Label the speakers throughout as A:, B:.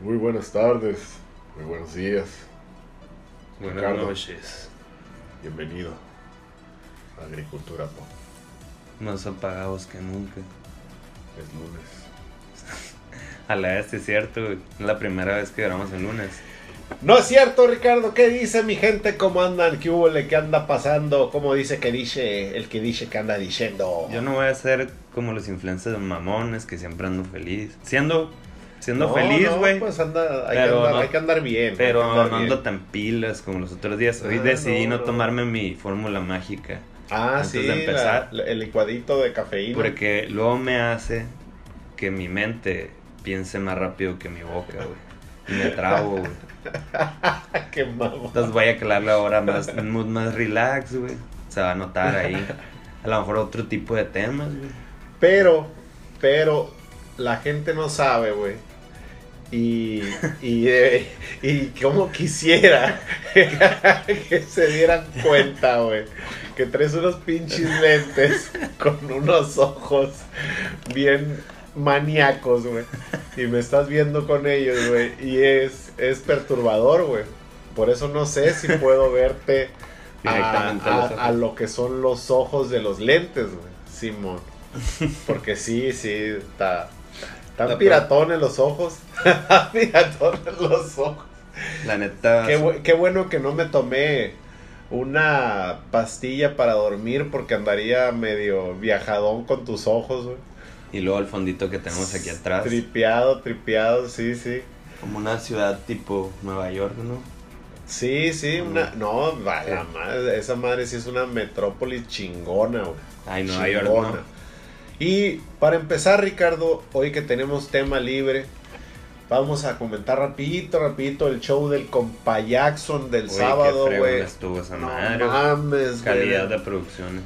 A: Muy buenas tardes, muy buenos días.
B: Buenas
A: Ricardo.
B: noches.
A: Bienvenido a Agricultura Pop.
B: Más apagados que nunca.
A: Es lunes.
B: A la vez, es cierto. Es la primera vez que grabamos el lunes.
A: No es cierto, Ricardo. ¿Qué dice mi gente? ¿Cómo andan? ¿Qué hubo? ¿Qué anda pasando? ¿Cómo dice que dice el que dice que anda diciendo?
B: Yo no voy a ser como los influencers mamones que siempre ando feliz. Siendo, siendo
A: No,
B: feliz,
A: no,
B: güey.
A: pues anda, hay,
B: Pero
A: que andar,
B: no-
A: hay que andar bien.
B: pero
A: andar
B: no
A: bien.
B: ando tan pilas como los otros días. Hoy
A: Ah,
B: decidí
A: no,
B: no,
A: no.
B: tomarme mi fórmula mágica.
A: Ah,
B: antes
A: sí,
B: de empezar.
A: la- el licuadito de cafeína.
B: Porque luego me hace que mi mente piense más rápido que mi boca, güey. Y me trabo, güey.
A: Qué mamón.
B: Entonces voy a calarle ahora más, un mood más relax, güey. Se va a notar ahí. A lo mejor otro tipo de temas, güey.
A: Pero, pero, la gente no sabe, güey. Y, y, eh, y como quisiera que se dieran cuenta, güey. Que traes unos pinches lentes con unos ojos bien maníacos, güey. Y me estás viendo con ellos, güey. Y es, es perturbador, güey. Por eso no sé si puedo verte a,
B: a
A: a lo que son los ojos de los lentes, güey. Simón. Porque sí, sí, está. Están piratones los ojos. piratones los ojos.
B: La neta.
A: Qué, bu- qué bueno que no me tomé una pastilla para dormir porque andaría medio viajadón con tus ojos, güey.
B: Y luego el fondito que tenemos aquí atrás.
A: Tripeado, tripeado, sí, sí.
B: Como una ciudad tipo Nueva York, ¿no?
A: Sí, sí, una. No, va, la madre, esa madre sí es una metrópolis chingona, güey.
B: Ay, Nueva York. ¿no?
A: Y para empezar, Ricardo, hoy que tenemos tema libre, vamos a comentar rapidito, rapidito el show del compa Jackson del
B: Uy,
A: sábado, güey.
B: estuvo esa
A: No
B: madre.
A: mames,
B: Calidad de producción.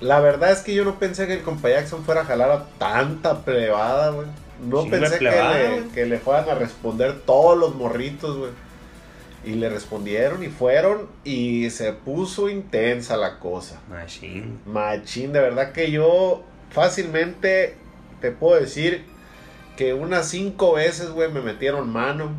A: La verdad es que yo no pensé que el compa Jackson fuera a jalar a tanta plebada, güey. No
B: Chingo
A: pensé que, le, que le fueran a responder todos los morritos, güey. Y le respondieron y fueron y se puso intensa la cosa.
B: Machine.
A: Machín, de verdad que yo fácilmente te puedo decir que unas cinco veces, güey, me metieron mano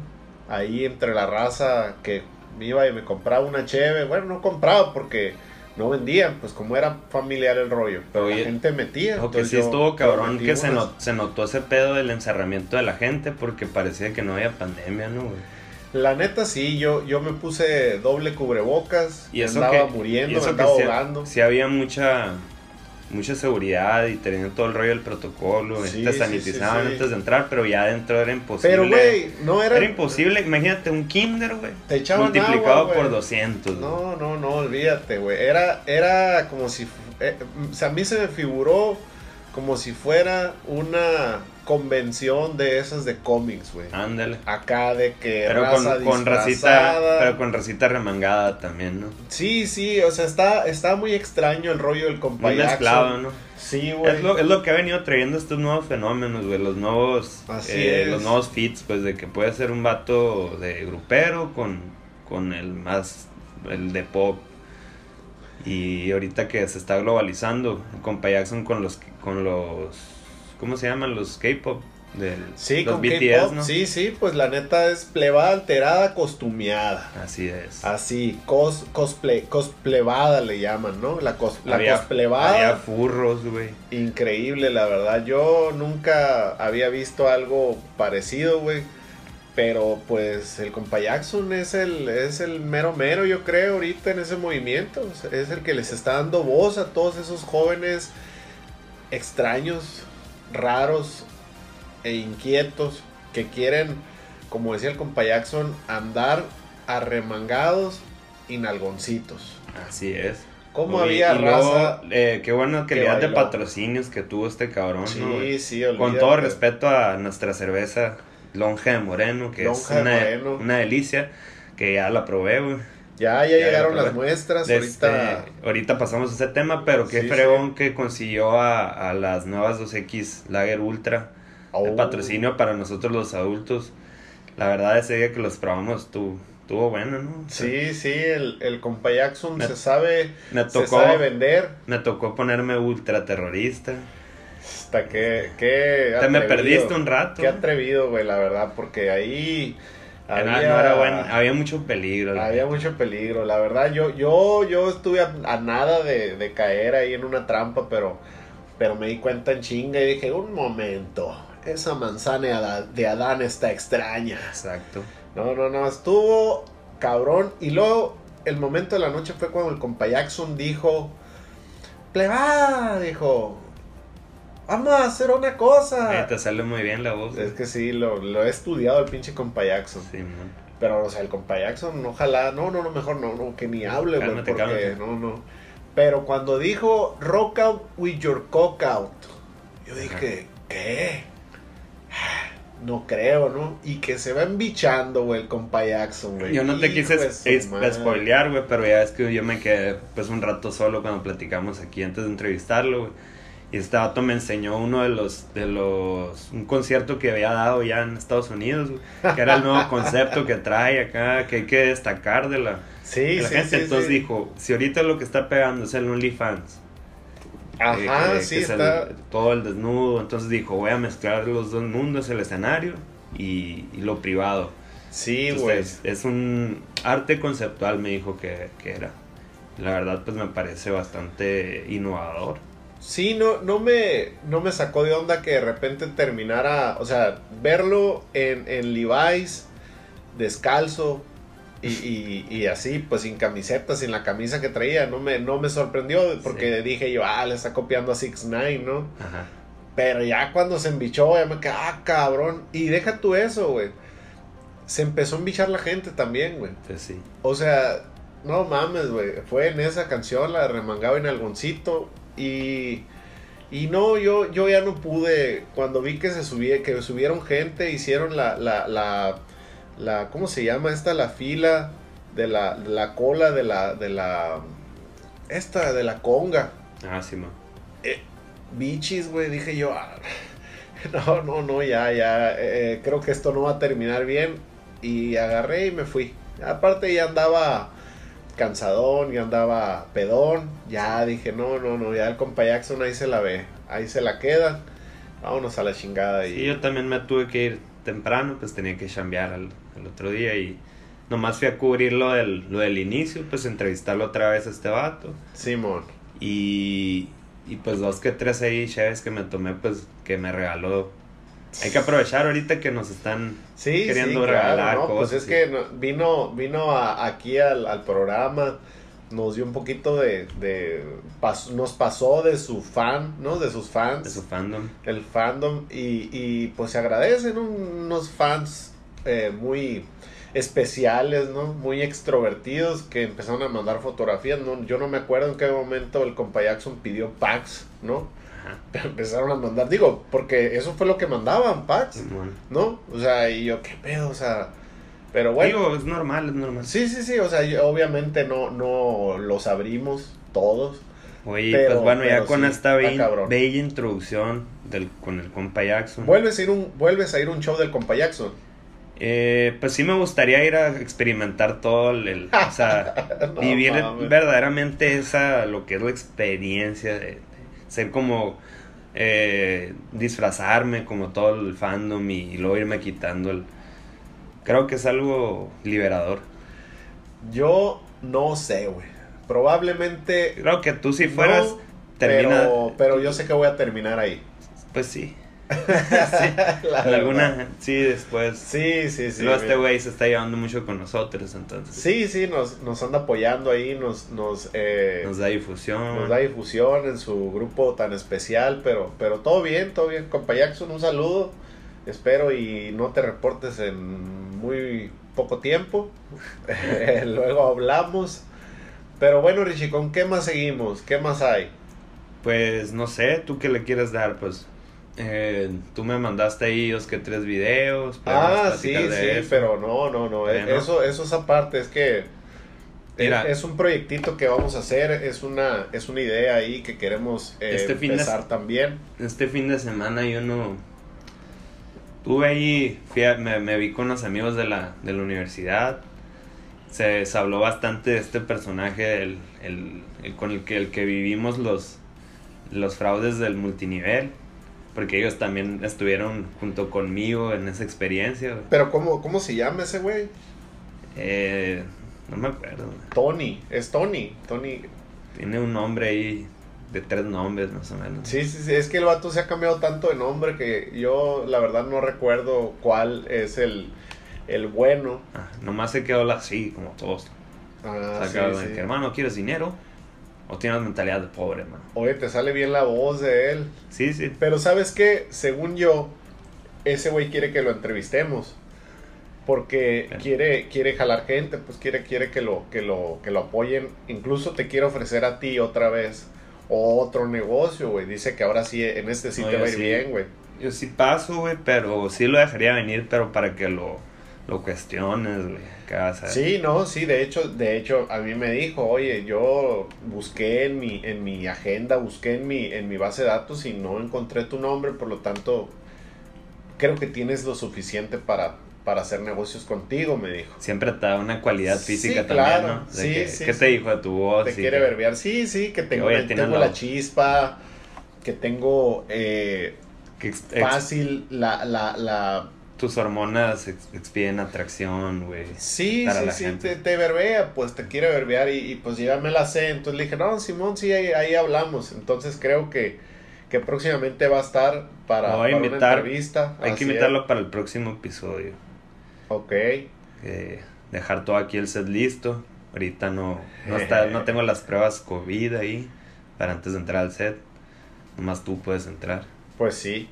A: ahí entre la raza que me iba y me compraba una cheve. Bueno, no compraba porque no vendían, pues como era familiar el rollo. Pero
B: Oye,
A: la gente metía.
B: Lo que sí
A: yo-
B: estuvo cabrón que se,
A: unas.
B: not- se notó ese pedo del encerramiento de la gente porque parecía que no había pandemia, ¿no, güey?
A: La neta sí, yo, yo me puse doble cubrebocas
B: Y eso
A: andaba
B: que,
A: muriendo,
B: y
A: me
B: eso que
A: andaba
B: sí,
A: ahogando.
B: sí había mucha mucha seguridad y tenían todo el rollo del protocolo,
A: Sí,
B: te sanitizaban
A: sí, sí.
B: antes de entrar, pero ya adentro era imposible.
A: Pero, güey, no era...
B: era imposible, imagínate un kinder, güey,
A: Te echaban
B: multiplicado
A: agua,
B: por
A: güey.
B: 200. güey.
A: No, no, no, olvídate, güey. Era, era como si. eh, o sea, a mí se me figuró como si fuera una convención de esas de cómics, güey.
B: Ándale.
A: Acá de que
B: Pero
A: raza
B: con, con racita, pero con racita remangada también, ¿no?
A: Sí, sí, o sea, está, está muy extraño el rollo del compa
B: Muy mezclado, ¿no?
A: Sí, güey.
B: Es lo, es lo que ha venido trayendo estos nuevos fenómenos, güey, los nuevos,
A: Así
B: eh,
A: es.
B: los nuevos fits, pues de que puede ser un vato de grupero con, con el más, el de pop. Y ahorita que se está globalizando, el compa Jackson con los, con los, ¿cómo se llaman? Los K-pop, del,
A: Sí,
B: los
A: con
B: BTS.
A: Sí, sí, pues la neta es plebada alterada, costumeada.
B: Así es.
A: Así, cos, cosplay, cosplevada le llaman, ¿no? La, cos, la
B: había,
A: cosplevada.
B: había furros, güey.
A: Increíble, la verdad. Yo nunca había visto algo parecido, güey. Pero pues el compa Jackson es el, es el mero mero, yo creo, ahorita en ese movimiento. Es el que les está dando voz a todos esos jóvenes extraños, raros e inquietos que quieren, como decía el compa Jackson, andar arremangados y nalgoncitos.
B: Así es. Oye,
A: había
B: y luego,
A: raza.
B: eh, qué buena
A: que
B: calidad de patrocinios que tuvo este cabrón,
A: Sí,
B: ¿no,
A: sí,
B: Con
A: olvídate.
B: todo respeto a nuestra cerveza Lonja de Moreno, que
A: Lonja
B: es
A: de
B: una,
A: Moreno.
B: una delicia, que ya la probé, güey.
A: Ya, ya,
B: Ya,
A: llegaron las muestras.
B: Este,
A: Ahorita.
B: ahorita pasamos a ese tema, pero qué
A: Sí,
B: fregón que consiguió a, a las nuevas 2X Lager Ultra
A: Oh.
B: patrocinio para nosotros los adultos. La verdad, ese día que los probamos tu- estuvo bueno, ¿no? O sea,
A: Sí, sí, el, el compa Jackson
B: Me-
A: se sabe,
B: Me
A: se
B: tocó,
A: sabe vender.
B: me tocó ponerme ultra terrorista.
A: Hasta que, qué
B: Te me perdiste un rato.
A: Qué atrevido, güey, la verdad, porque ahí había,
B: no era buen- había mucho peligro.
A: había mucho peligro. La verdad, yo, yo, yo estuve a, a nada de, de caer ahí en una trampa, pero, pero me di cuenta en chinga y dije, un momento, esa manzana de Adán está extraña.
B: Exacto.
A: No, no, no, estuvo cabrón. Y luego, el momento de la noche fue cuando el compa Jackson dijo, plebada, dijo, vamos a hacer una
B: Eh,
A: cosa.
B: te sale muy bien la voz.
A: Es que sí, lo, lo he estudiado el pinche compa Jackson.
B: Sí, man.
A: Pero, o sea, el compa Jackson, ojalá, no, no, no, mejor no, no, que ni hable, güey,
B: Cálmate,
A: porque,
B: cálmate.
A: no, no. Pero cuando dijo, rock out with your cock out, yo dije, ¿qué? No creo, ¿no? Y que se va embichando, güey, el compa Jackson, güey.
B: Yo no te quise spoilear, güey, pero ya es que yo me quedé pues un rato solo cuando platicamos aquí antes de entrevistarlo, güey. Y este vato me enseñó uno de los, de los, un concierto que había dado ya en Estados Unidos, que era el nuevo concepto que trae acá, que hay que destacar de la,
A: Sí,
B: de la
A: sí,
B: gente.
A: sí,
B: Entonces dijo, si ahorita lo que está pegando es el OnlyFans,
A: Ajá,
B: eh, que-
A: sí,
B: que es el-
A: está.
B: todo el desnudo, entonces dijo, voy a mezclar los dos mundos, el escenario y, y lo privado.
A: Sí, güey.
B: Entonces, es un arte conceptual, me dijo que, que era. La verdad, pues me parece bastante innovador.
A: Sí, no, no, me, no me sacó de onda que de repente terminara, o sea, verlo en, en Levi's, descalzo y, y, y así, pues sin camiseta, sin la camisa que traía, no me, no me sorprendió porque dije yo, ah, le está copiando a 6 9 ¿no?
B: Ajá.
A: Pero ya cuando se embichó, ya me quedé, ah, cabrón. Y deja tú eso, güey. Se empezó a embichar la gente también, güey.
B: Pues sí.
A: O sea, no mames, güey. Fue en esa canción, la de Remangado en Algoncito. Y, y no, yo, yo ya no pude. Cuando vi que se subía, que subieron gente, hicieron la, la, la, la ¿cómo se llama esta? La fila de la, la cola de la, de la, esta, de la conga.
B: Ah, sí, man.
A: Bichis, güey, dije yo, ah, no, no, no, ya, ya, eh, creo que esto no va a terminar bien. Y agarré y me fui. Aparte ya andaba cansadón, ya andaba pedón. Ya dije, no, no, no, ya el compa Jackson ahí se la ve, ahí se la queda. Vámonos a la chingada. Y,
B: Sí, yo también me tuve que ir temprano, pues tenía que chambear al, al otro día y nomás fui a cubrir lo del, lo del inicio, pues entrevistarlo otra vez a este vato.
A: Simón.
B: Y, y pues dos que tres ahí chaves que me tomé, pues que me regaló. Hay que aprovechar ahorita que nos están
A: Sí,
B: queriendo
A: sí, claro,
B: regalar
A: ¿no? Pues
B: cosas,
A: es
B: sí.
A: que no- vino, vino a- aquí al, al programa, nos dio un poquito de, de pas- nos pasó de su fan, ¿no? De sus fans.
B: de su fandom.
A: el fandom y, y, pues se agradecen unos fans eh, muy especiales, ¿no? Muy extrovertidos que empezaron a mandar fotografías, ¿no? Yo no me acuerdo en qué momento el compa Jackson pidió packs, ¿no?
B: Ajá.
A: Pero empezaron a mandar, digo, porque eso fue lo que mandaban,
B: Simón.
A: ¿no? O sea, y yo, ¿qué pedo? O sea, pero bueno.
B: Digo, es normal, es normal.
A: Sí, sí, sí, o sea, yo- obviamente no, no los abrimos todos.
B: Oye,
A: Pero-
B: pues bueno, ya con
A: sí,
B: esta bella, introducción del, con el compa Jackson.
A: ¿Vuelves a ir un, vuelves a ir un show del compa Jackson?
B: Eh, pues sí me gustaría ir a experimentar todo el, el- o sea,
A: No
B: vivir
A: mames.
B: verdaderamente esa, lo que es la experiencia de ser como, eh, disfrazarme como todo el fandom y, y luego irme quitando el... Creo que es algo liberador.
A: Yo no sé, güey. Probablemente.
B: Creo que tú si fueras,
A: no,
B: termina...
A: Pero, pero yo sé que voy a terminar ahí.
B: Pues sí.
A: Verdad.
B: alguna, sí, después.
A: Sí, sí, sí.
B: luego este güey se está llevando mucho con nosotros, entonces.
A: Sí, sí, nos, nos anda apoyando ahí, nos, nos, eh,
B: Nos da difusión.
A: nos da difusión en su grupo tan especial, pero, pero todo bien, todo bien. Compa Jackson, un saludo. Espero y no te reportes en muy poco tiempo. Luego hablamos. Pero bueno, Richie, ¿con qué más seguimos? ¿Qué más hay?
B: Pues no sé, ¿tú qué le quieres dar? Pues eh, tú me mandaste ahí dos que tres videos.
A: Ah, sí, sí,
B: eso.
A: pero no, no, no. Eso, eso es aparte, es que
B: Mira.
A: es, es un proyectito que vamos a hacer, es una, es una idea ahí que queremos eh,
B: Este de-
A: también.
B: Este fin de semana yo no... Tuve ahí, fui a- me, me vi con unos amigos de la, de la universidad. Se, se habló bastante de este personaje, el, el, el con el que, el que vivimos los, los fraudes del multinivel. Porque ellos también estuvieron junto conmigo en esa experiencia.
A: Pero ¿cómo, cómo se llama ese güey?
B: Eh, no me acuerdo.
A: Tony, es Tony. Tony.
B: Tiene un nombre ahí de tres nombres más o menos.
A: Sí, sí, sí, es que el vato se ha cambiado tanto de nombre que yo la verdad no recuerdo cuál es el, el bueno.
B: Ah, nomás se quedó así, como todos.
A: Ah, sí,
B: Sacados de
A: sí.
B: que, hermano, ¿quieres dinero? ¿O tienes mentalidad de pobre, hermano?
A: Oye, te sale bien la voz de él.
B: Sí, sí.
A: Pero sabes qué, según yo, ese güey quiere que lo entrevistemos. Porque
B: Bien.
A: quiere, quiere jalar gente, pues quiere, quiere que lo, que lo, que lo apoyen. Incluso te quiere ofrecer a ti otra vez otro negocio, güey. Dice que ahora sí, en este sí
B: No,
A: te va a ir
B: sí.
A: bien, güey.
B: Yo sí paso, güey, pero sí lo dejaría venir, pero para que lo, lo cuestiones, güey. ¿Qué vas a hacer?
A: Sí, no, sí, de hecho, de hecho, a mí me dijo, oye, yo busqué en mi, en mi agenda, busqué en mi, en mi base de datos y no encontré tu nombre, por lo tanto, creo que tienes lo suficiente para, para hacer negocios contigo, me dijo.
B: Siempre te da una cualidad
A: Sí,
B: física
A: claro.
B: también, ¿no? De
A: Sí,
B: que-
A: sí,
B: ¿Qué
A: sí.
B: te dijo de tu voz?
A: Te quiere
B: que-
A: verbear, sí, sí, que tengo, tengo
B: la-
A: la chispa, que tengo eh,
B: que
A: fácil la, la, la,
B: tus hormonas ex- expiden atracción, güey.
A: Sí, sí, sí,
B: gente.
A: te, te verbea, pues te quiere verbear y, y, pues ya me la sé. Entonces le dije, no, Simón, sí, ahí, ahí hablamos. Entonces creo que, que próximamente va a estar para,
B: voy a
A: para
B: invitar.
A: una entrevista.
B: Hay
A: Así
B: que invitarlo para el próximo episodio.
A: Ok.
B: Eh, dejar todo aquí el set listo. Ahorita no, no, está, no tengo las pruebas COVID ahí para antes de entrar al set. Nomás tú puedes entrar.
A: Pues sí.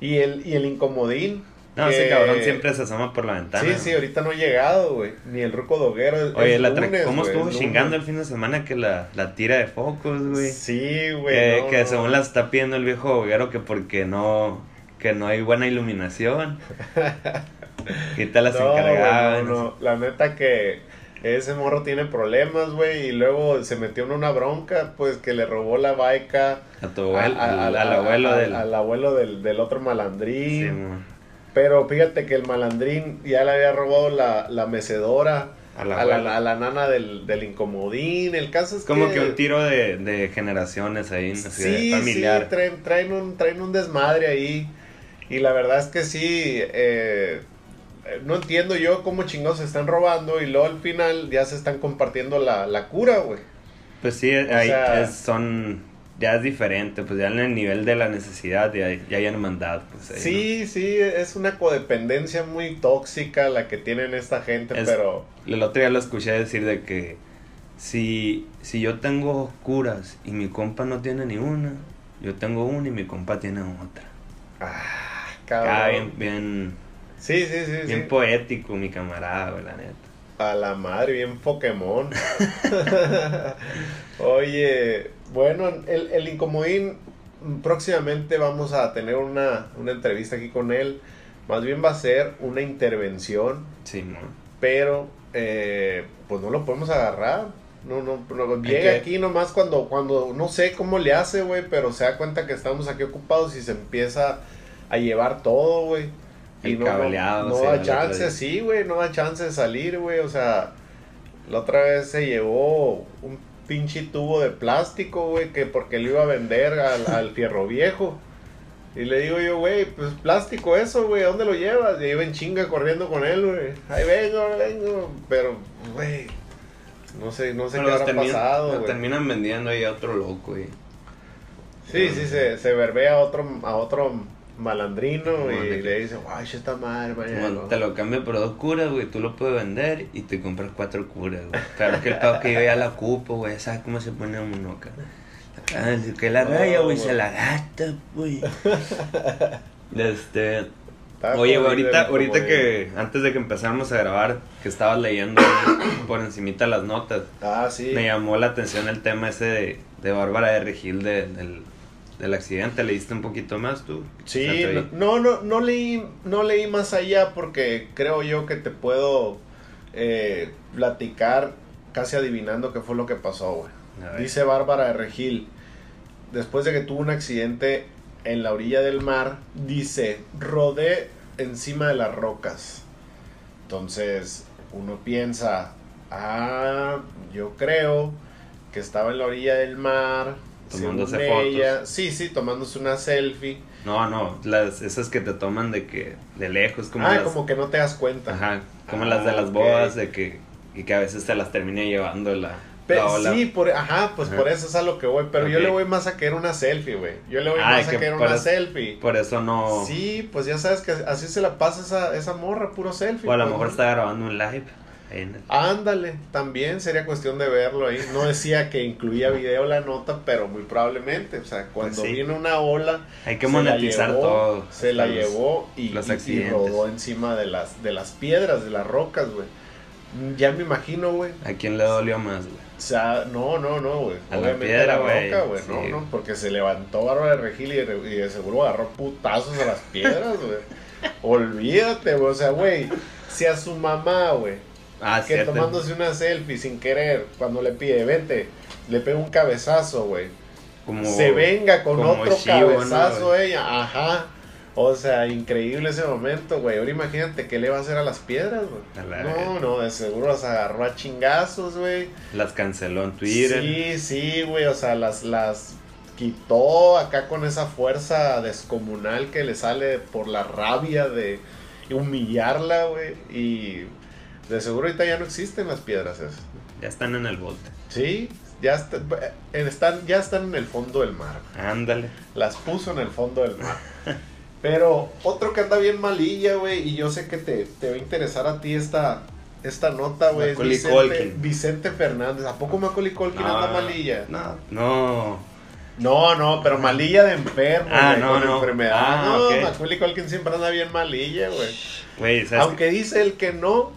A: Y el, y el incomodín.
B: No,
A: que-
B: ese cabrón siempre se asoma por la ventana.
A: Sí, sí, ahorita no ha llegado, güey. Ni el ruco doguero. es-
B: Oye,
A: es
B: la
A: lunes,
B: ¿cómo estuvo
A: es
B: chingando el fin de semana que la, la tira de focos, güey?
A: Sí, güey.
B: que
A: no,
B: que
A: no.
B: según la está pidiendo el viejo hoguero que porque no que no hay buena iluminación. Quita las
A: No, no, no. La neta que ese morro tiene problemas, güey. Y luego se metió en una bronca, pues que le robó la baica
B: A tu abuelo,
A: a- a-
B: al, abuelo del.
A: al abuelo del, del otro malandrín.
B: Sí.
A: Pero fíjate que el malandrín ya le había robado la, la mecedora
B: A la
A: a la,
B: abuela.
A: a la nana del, del incomodín. El caso es
B: Como
A: que...
B: que un tiro de, de generaciones ahí, así de
A: Sí,
B: familiar.
A: sí, traen, traen, un, traen un desmadre ahí. Y la verdad es que sí, eh, no entiendo yo cómo chingados se están robando y luego al final ya se están compartiendo la, la cura, güey.
B: Pues sí, ahí
A: sea-
B: son. Ya es diferente, pues ya en el nivel de la necesidad ya, ya hay hermandad. Pues, ahí,
A: Sí, sí, es una codependencia muy tóxica la que tienen esta gente,
B: Es-
A: pero...
B: El otro día lo escuché decir de que si, si yo tengo curas y mi compa no tiene ni una, yo tengo una y mi compa tiene otra.
A: Ah,
B: Ah,
A: cabrón.
B: bien, bien,
A: Sí, sí, sí,
B: bien
A: sí.
B: poético mi camarada, güey, la neta.
A: A la madre, bien Pokémon. Oye, bueno, el, el Incomodín, próximamente vamos a tener una, una entrevista aquí con él. Más bien va a ser una intervención,
B: Sí, mo.
A: pero eh, pues no lo podemos agarrar. No, no, no, llega aquí nomás cuando, cuando, no sé cómo le hace, güey, pero se da cuenta que estamos aquí ocupados y se empieza a llevar todo, güey. Y no, no,
B: cableado,
A: no
B: sí,
A: da chance, sí, güey, no da chance de salir, güey, o sea, la otra vez se llevó un pinche tubo de plástico, güey, que porque lo iba a vender al, al fierro viejo. Y le digo yo, güey, pues plástico eso, güey, ¿a dónde lo llevas? Y iba en chinga corriendo con él, güey. Ahí vengo, vengo. Pero, güey, no sé, no sé
B: Pero
A: qué habrá
B: terminan-
A: pasado, güey.
B: terminan vendiendo ahí a otro loco, güey.
A: Sí, sí, se, se verbea a otro, a otro malandrino y
B: Madre.
A: le dice, guay, esta madre, mañana.
B: te lo cambio por dos curas, güey, tú lo puedes vender y te compras cuatro curas, güey. Claro que el pedo que yo ya la ocupo, güey, ¿sabes cómo se pone uno acá? Que la
A: No,
B: raya, güey, se la gasta, güey. Este,
A: Está
B: oye, güey, ahorita, ahorita que, antes de que empezáramos a grabar, que estabas leyendo por encimita las notas,
A: Ah, sí.
B: me llamó la atención el tema ese de, de Bárbara de Regil de- del, del accidente. ¿Leíste un poquito más tú?
A: Sí, no, no, no leí, no leí más allá porque creo yo que te puedo eh, platicar casi adivinando qué fue lo que pasó, güey. Dice Bárbara de Regil, después de que tuvo un accidente en la orilla del mar, dice, rodé encima de las rocas. Entonces, uno piensa, ah, yo creo que estaba en la orilla del mar,
B: Tomándose fotos.
A: ella, sí, sí, tomándose una selfie.
B: No, no, las, esas que te toman de que, de lejos, como
A: ah,
B: las,
A: como que no te das cuenta.
B: ajá, como
A: Ah,
B: las de las
A: ok.
B: bodas, de que, y que a veces te las termina llevando la,
A: Pe-
B: la ola.
A: sí, por, ajá, pues
B: Ajá.
A: por eso es a lo que voy. Pero yo le voy más a querer una selfie, güey. Yo le voy
B: Ah,
A: más a
B: que
A: querer una selfie.
B: Por eso no,
A: Sí, pues ya sabes que así se la pasa esa, esa morra, puro selfie.
B: o a lo
A: pues,
B: mejor
A: ¿no?
B: está grabando un live. En
A: Ándale, también sería cuestión de verlo ahí. No decía que incluía video la nota, pero muy probablemente. O sea, cuando
B: Pues sí.
A: viene una ola,
B: Hay que monetizar
A: llevó-
B: todo.
A: Se la
B: los-
A: llevó y,
B: los
A: y- y
B: accidentes.
A: rodó encima de las, de las piedras, de las rocas, güey. Ya me imagino, güey.
B: ¿A quién le dolió más, güey?
A: O sea, no, no, no, güey.
B: A la piedra,
A: la roca, güey. No, no, porque se levantó Bárbara de Regil y de, y de seguro agarró putazos a las piedras, güey. Olvídate, güey. O sea, güey, si a su mamá, güey,
B: Ah,
A: que
B: cierto.
A: tomándose una selfie sin querer, cuando le pide, vente, le pega un cabezazo, güey. Se venga con otro
B: Shivo, ¿no,
A: cabezazo
B: güey?
A: ella, ajá. O sea, increíble ese momento, güey. Ahora imagínate qué le va a hacer a las piedras, güey.
B: la
A: No, no, de seguro las agarró a chingazos, güey.
B: Las canceló en Twitter.
A: Sí, sí, güey, o sea, las, las quitó acá con esa fuerza descomunal que le sale por la rabia de humillarla, güey. Y de seguro ahorita ya no existen las piedras esas.
B: Ya están en el bote.
A: Sí, ya, está- están, ya están en el fondo del mar.
B: Ándale.
A: Las puso en el fondo del mar. Pero otro que anda bien malilla, güey, y yo sé que te, te va a interesar a ti esta, esta nota, güey. Vicente. Vicente Fernández. ¿A poco Macaulay Culkin anda malilla?
B: No, no.
A: No, no, pero malilla de enfermo,
B: Ah,
A: güey,
B: no,
A: con
B: no.
A: enfermedad.
B: Ah,
A: no,
B: ok.
A: Macaulay Culkin siempre anda bien malilla, güey.
B: Güey, ¿sabes
A: Aunque dice él que no,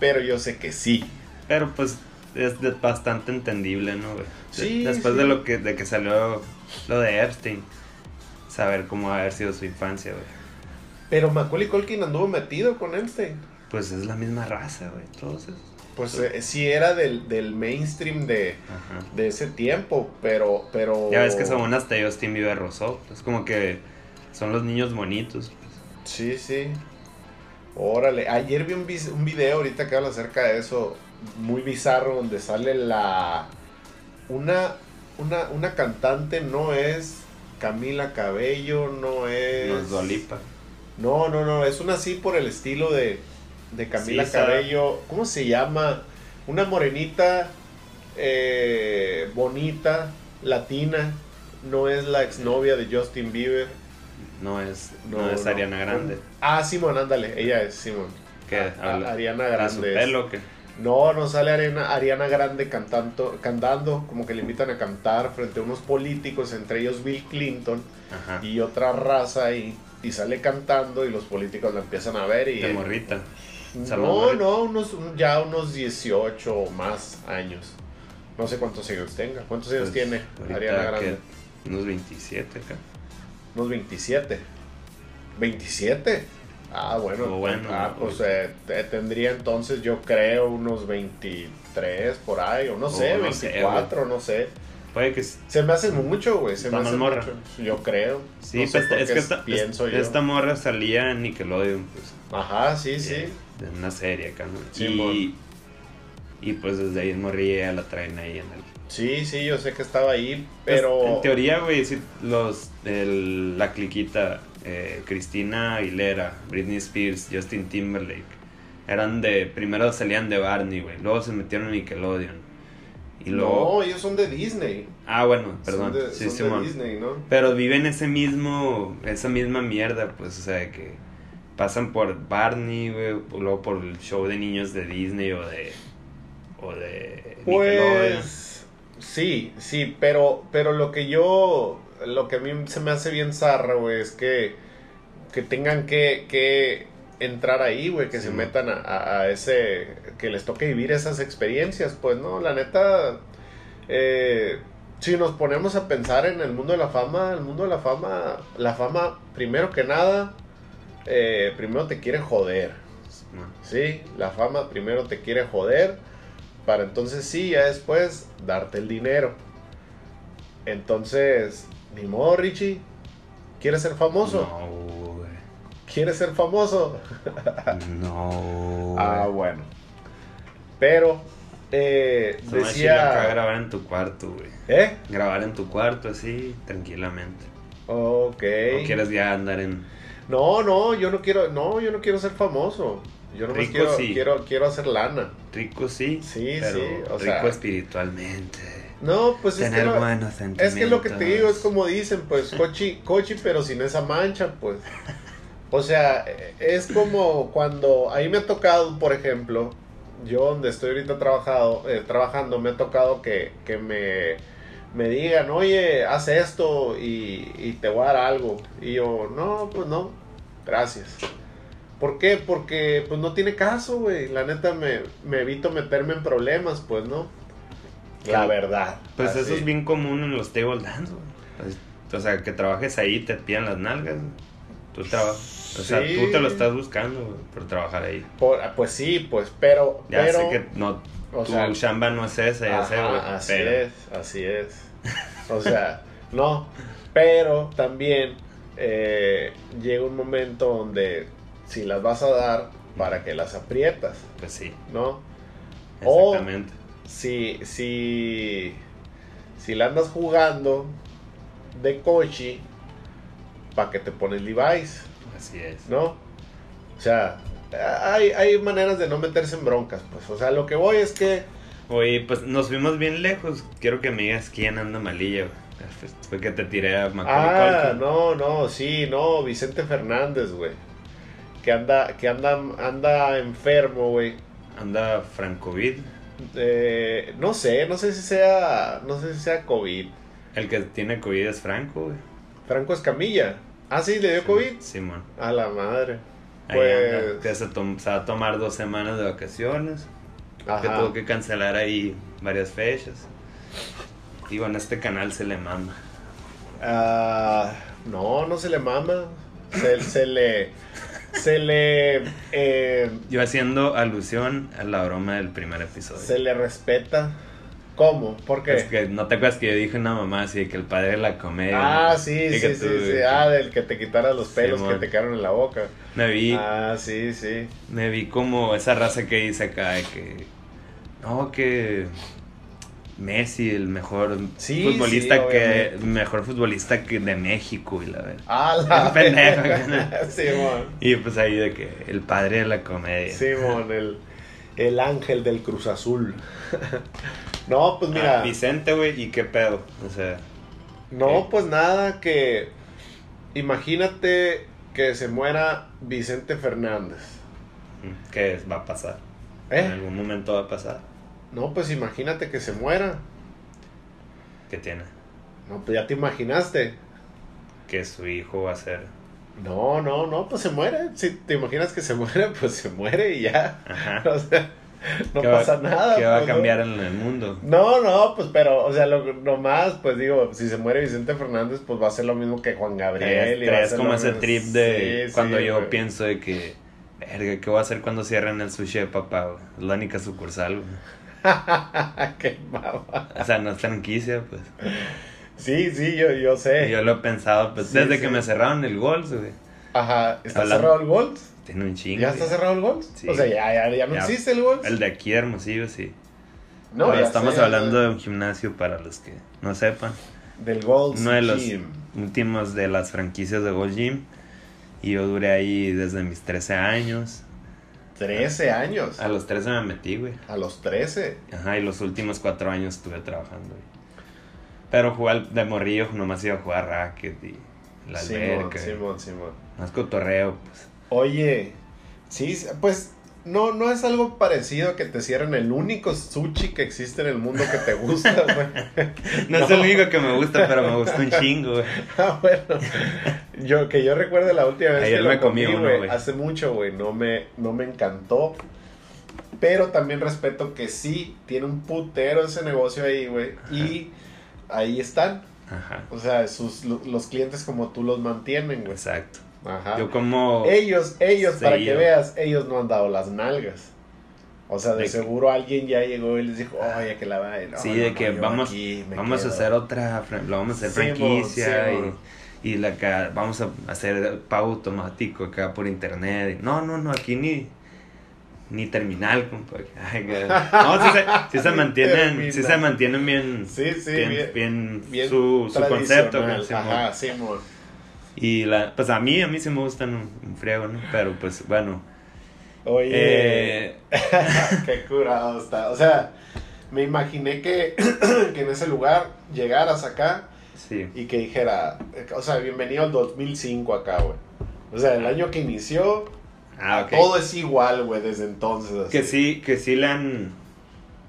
A: pero yo sé que sí.
B: Pero pues es bastante entendible, ¿no, güey?
A: Sí,
B: Después
A: sí.
B: de lo que de que salió lo de Epstein, saber cómo haber sido su infancia, güey.
A: Pero Macaulay Culkin anduvo metido con Einstein.
B: Pues es la misma raza, güey. Todos esos.
A: Pues eh, sí era del, del mainstream de, de ese tiempo, pero, pero...
B: Ya ves que según hasta Justin Bieber rozó. Es como que son los niños bonitos. pues.
A: Sí, sí. Órale, ayer vi un, video ahorita que habla acerca de eso, muy bizarro, donde sale la... Una, una, una cantante no es Camila Cabello, no es...
B: No es Dua Lipa.
A: No, no, no, es una así por el estilo de, de Camila
B: Sí,
A: Cabello. ¿Cómo se llama? Una morenita eh, bonita, latina. No es la exnovia de Justin Bieber.
B: No es, no,
A: No,
B: es. Ariana Grande.
A: Ah, Simón, ándale, ella es Simón.
B: Que
A: A- a-
B: habla
A: Ariana
B: de
A: Grande.
B: su
A: es.
B: pelo, que
A: No, no sale Ariana, Ariana Grande cantando, cantando, como que le invitan a cantar frente a unos políticos, entre ellos Bill Clinton
B: Ajá.
A: y otra raza ahí, y sale cantando y los políticos la empiezan a ver y...
B: de morrita.
A: No,
B: Morrita.
A: no, unos, un- ya unos 18 o más años. No sé cuántos años tenga. ¿Cuántos años
B: Pues,
A: tiene Ariana Grande?
B: unos 27 acá.
A: Unos 27. ¿27? Ah, bueno.
B: Oh, bueno,
A: ah, pues eh, te- tendría entonces yo creo unos 23 por ahí, o no sé,
B: Oh, no sé,
A: 24, no sé.
B: Puede que
A: Se me hace mucho, güey. Se me hace
B: morra.
A: mucho. Yo creo.
B: Sí,
A: No sé
B: pues, es que esta,
A: pienso yo.
B: esta morra salía en Nickelodeon, pues.
A: Ajá, sí, sí.
B: eh, De una serie acá, ¿no?
A: Sí,
B: y, y pues desde ahí en morrilla la traen ahí en el.
A: Sí, sí, yo sé que estaba ahí,
B: Pues,
A: pero.
B: en teoría, güey, sí, los. el- la cliquita. eh, Cristina Aguilera, Britney Spears, Justin Timberlake. Eran de. Primero salían de Barney, güey. Luego se metieron en Nickelodeon. Y luego.
A: No, ellos son de Disney.
B: Ah, bueno, perdón.
A: Son de,
B: sí,
A: son de
B: Simón.
A: Disney, ¿no?
B: Pero viven ese mismo, esa misma mierda, pues, o sea, que pasan por Barney, güey, luego por el show de niños de Disney o de, o de.
A: Pues sí, sí, pero, pero lo que yo, lo que a mí se me hace bien zarra, güey, es que, que tengan que, que entrar ahí, güey, que
B: Sí,
A: se metan a, a- a ese, que les toque vivir esas experiencias, pues, ¿no? La neta, eh, si nos ponemos a pensar en el mundo de la fama, el mundo de la fama, la fama, primero que nada, eh, primero te quiere joder. Sí, la fama primero te quiere joder para entonces sí, ya después darte el dinero. Entonces, ni modo, Richie. ¿Quieres ser famoso?
B: No, güey.
A: ¿Quieres ser famoso?
B: No.
A: Ah, bueno. Pero, eh,
B: me chila acá
A: decía...
B: grabar en tu cuarto, güey.
A: ¿Eh?
B: Grabar en tu cuarto así, tranquilamente.
A: Ok.
B: ¿O quieres ya andar en
A: No, no, yo no quiero, no, yo no quiero ser famoso. Yo no quiero,
B: sí.
A: quiero, quiero hacer lana.
B: rico sí?
A: Sí,
B: pero
A: sí, o
B: rico
A: sea-
B: espiritualmente.
A: No, pues es
B: tener
A: que, lo-
B: buenos sentimientos.
A: es que lo que te digo es como dicen, pues, cochi, cochi, pero sin esa mancha, pues. O sea, es como cuando, ahí me ha tocado, por ejemplo, yo donde estoy ahorita trabajado, eh, trabajando, me ha tocado que, que me, me digan, oye, haz esto y, y te voy a dar algo. Y yo, no, pues no, gracias. ¿Por qué? Porque pues no tiene caso, güey. La neta me, me evito meterme en problemas, pues, ¿no? La verdad.
B: Pues eso es bien común en los table dance, güey. Pues, O sea, que trabajes ahí te pidan las nalgas. Tú trabajas. O sea,
A: Sí.
B: tú te lo estás buscando güey, por trabajar ahí.
A: Por- ah, pues sí, pues, pero.
B: Ya
A: pero,
B: sé que no,
A: o
B: tu
A: sea,
B: chamba no es esa, ya sé, güey.
A: así
B: pero
A: es, así es. O sea, no, pero también eh, llega un momento donde si las vas a dar, para que las aprietas,
B: pues sí,
A: ¿no? O-. Si, si, si la andas jugando de cochi, para que te pones Levi's,
B: Así es.
A: ¿no? O sea, hay, hay maneras de no meterse en broncas, pues. O sea, lo que voy es que
B: Oye, pues nos fuimos bien lejos. Quiero que me digas quién anda malilla, Fue que te tiré a Macaulay
A: Ah,
B: Culkin.
A: no, no, sí, no, Vicente Fernández, güey. Que anda, que anda, anda enfermo, güey.
B: Anda Francovid,
A: Eh, no sé, no sé si sea, no sé si sea COVID.
B: el que tiene COVID es Franco, güey.
A: Franco Escamilla. Ah, sí, le dio COVID.
B: Simón.
A: A la madre.
B: Ahí
A: Pues,
B: anda, que se, va a tomar dos semanas de vacaciones. Que
A: ajá.
B: tuvo que cancelar ahí varias fechas. Digo, en este canal se le mama.
A: Ah, no, no se le mama. Se, se le, se le, eh,
B: Yo haciendo alusión a la broma del primer episodio.
A: se le respeta. ¿Cómo? ¿Por qué?
B: Es que no te acuerdas que yo dije una mamá así de que el padre de la comedia.
A: Ah, sí, sí, sí, sí. Ah, del que te quitaras los pelos que te quedaron en la boca.
B: Me vi,
A: Ah, sí, sí.
B: me vi como esa raza que dice acá de que. No, que. Messi, el mejor
A: Sí,
B: futbolista
A: sí,
B: que. Mejor futbolista que de México y la verdad.
A: Ah, la
B: Pendejo.
A: Simón.
B: Y pues ahí de que el padre de la comedia.
A: Simón, el, el ángel del Cruz Azul. no, pues mira.
B: Ah, Vicente, güey, ¿y qué pedo? O sea,
A: No, pues nada, que imagínate que se muera Vicente Fernández.
B: ¿qué es? va a pasar? En
A: ¿Eh?
B: algún momento va a pasar.
A: No, pues imagínate que se muera.
B: ¿Qué tiene?
A: No, pues ya te imaginaste.
B: Que su hijo va a ser.
A: No, no, no, pues se muere. Si te imaginas que se muere, pues se muere y ya.
B: Ajá.
A: O sea, no
B: ¿Qué va-
A: pasa nada.
B: ¿Qué va a
A: pues, ¿no?
B: cambiar en el mundo?
A: No, no, pues pero, o sea, lo, lo más, pues digo, si se muere Vicente Fernández, pues va a ser lo mismo que Juan Gabriel. ser
B: como ese
A: mismo-
B: trip de
A: Sí,
B: cuando
A: sí,
B: yo
A: güey.
B: pienso de que, verga, ¿qué voy a hacer cuando cierren el sushi de papá? güey? Es la única sucursal, güey.
A: Qué baba.
B: O sea, no es franquicia, pues.
A: Sí, sí, yo, yo sé.
B: Yo lo he pensado, pues,
A: Sí,
B: desde
A: sí.
B: que me cerraron el Golds, güey.
A: Ajá, ¿está
B: Hablando-
A: cerrado el Gold?
B: Tiene un chingo.
A: ¿Ya está cerrado el Gold?
B: Sí.
A: O sea, ya, ya, ya no
B: Ya.
A: existe el Gold.
B: El de aquí, Hermosillo, sí.
A: No,
B: Pero
A: ya
B: estamos
A: sé,
B: hablando de un gimnasio para los que no sepan.
A: del Gold
B: Uno de los
A: Gym.
B: últimos de las franquicias de Gold Gym. Y yo duré ahí desde mis 13 años.
A: 13 años.
B: A los 13 me metí, güey.
A: A los 13.
B: Ajá, y los últimos cuatro años estuve trabajando, güey. Pero jugar de morrillo nomás iba a jugar racket y la
A: Simón,
B: alberca.
A: Simón, Simón.
B: Más cotorreo, pues.
A: Oye, sí, pues no, no es algo parecido a que te cierren el único sushi que existe en el mundo que te gusta, güey.
B: No, es el único que me gusta, pero me gusta un chingo, güey.
A: Ah, bueno. Yo, que yo recuerde la última vez
B: Ayer
A: que lo
B: me comí
A: güey, hace mucho, güey, no me, no me encantó. Pero también respeto que sí, tiene un putero ese negocio ahí, güey. Y ahí están.
B: Ajá,
A: O sea, sus, lo- los clientes como tú los mantienen, güey.
B: exacto.
A: Ajá.
B: Yo como...
A: Ellos, ellos, para que veas, ellos no han dado las nalgas. O sea, de
B: De que-
A: seguro alguien ya llegó y les dijo, oye, que la va
B: Sí, de que vamos, vamos a hacer otra, lo vamos a hacer
A: Sí, mo,
B: franquicia
A: sí,
B: y,
A: mo.
B: Y la ca- vamos a hacer pago automático acá por internet. No, no, no, aquí ni ni terminal, compa. Ay, que- no, sí se,
A: Ni
B: mantienen,
A: terminal.
B: se mantienen bien,
A: Sí, sí,
B: bien,
A: bien-
B: bien
A: bien
B: su, su concepto.
A: Ajá, sí.
B: Y la, pues a mí, a mí sí me gustan un, un friego, ¿no? Pero pues bueno.
A: Oye,
B: Eh.
A: qué curado está. O sea, me imaginé que, que en ese lugar llegaras acá
B: Sí.
A: y que dijera, o sea, bienvenido al 2005 acá, güey. O sea, el año que inició,
B: Ah, ok.
A: todo es igual, güey, desde entonces. así.
B: Que sí, que sí le han.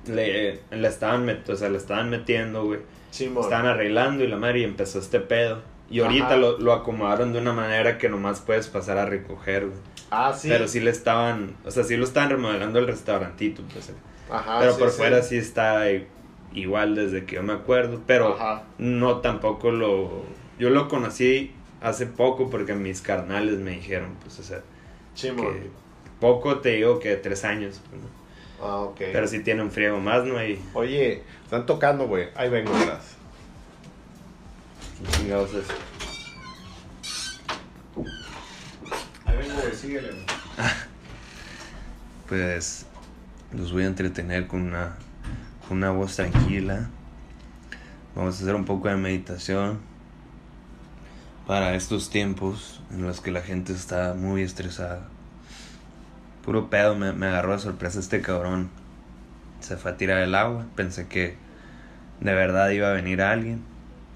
B: Le, le estaban met, o sea, le estaban metiendo, güey.
A: Simón.
B: Estaban arreglando y la madre y empezó este pedo. Y ahorita lo, lo acomodaron de una manera que nomás puedes pasar a recoger, güey.
A: Ah, sí.
B: Pero sí le estaban, o sea, sí lo estaban remodelando el restaurantito, pues.
A: Ajá,
B: pero
A: sí,
B: por
A: sí.
B: fuera sí está i- igual desde que yo me acuerdo. Pero
A: Ajá.
B: no tampoco lo. Yo lo conocí hace poco porque mis carnales me dijeron, pues, o sea, que poco te digo que tres años. pues, ¿no?
A: Ah, ok.
B: Pero si tiene un friego más, ¿no? hay
A: Oye, están tocando, güey. Ahí vengo, verás.
B: ¿Qué chingados es?
A: Ahí vengo, güey. Síguele.
B: Pues los voy a entretener con una, una voz tranquila. Vamos a hacer un poco de meditación para estos tiempos en los que la gente está muy estresada. Puro pedo, me, me agarró de sorpresa este cabrón. Se fue a tirar el agua. Pensé que de verdad iba a venir alguien.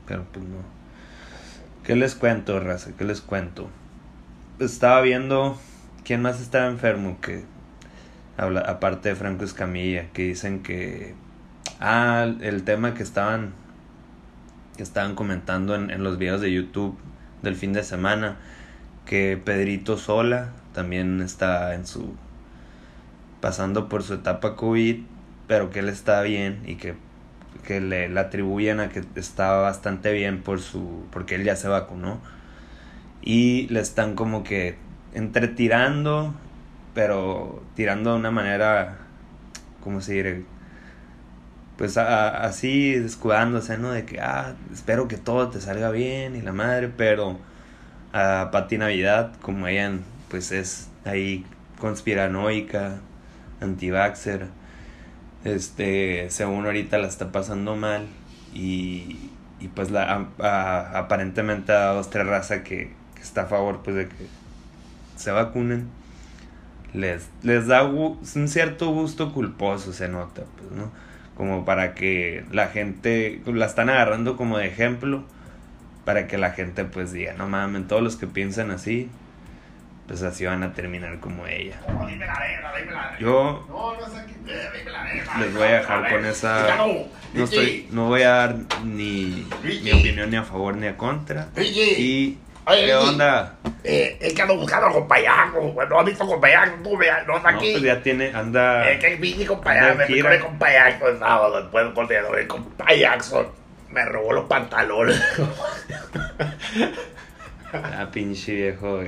B: Pero pues no. ¿Qué les cuento, raza? ¿Qué les cuento? Estaba viendo quién más estaba enfermo que habla, aparte de Franco Escamilla, que dicen que ah, el tema que estaban que estaban comentando en, en los videos de YouTube del fin de semana, que Pedrito Sola también está en su pasando por su etapa COVID, pero que él está bien y que, que le, atribuyen a que estaba bastante bien por su porque él ya se vacunó y le están como que entretirando pero tirando de una manera ¿cómo se dice? Pues a- así escudándose no de que ah espero que todo te salga bien y la madre pero a Pati Navidad como ella pues es ahí conspiranoica antivaxer este según ahorita la está pasando mal y, y pues la a- a- aparentemente raza que, que está a favor pues de que se vacunen les, les da un cierto gusto culposo se nota pues no como para que la gente la están agarrando como de ejemplo para que la gente pues diga no mames todos los que piensan así pues así van a terminar como ella
A: No, dime la verga, dime la verga.
B: yo
A: No, Dime la
B: les voy a dejar con esa no estoy no voy a dar ni mi opinión ni a favor ni a contra. Y
A: Oye,
B: qué onda
A: Eh, es que ando buscando güey. No has visto con payaco, tú me no está
B: no
A: aquí.
B: pues ya tiene anda
A: Es que vine
B: en
A: me picó con payaco el sábado, después con el con payaco. Me robó los pantalones.
B: ah pinche viejo.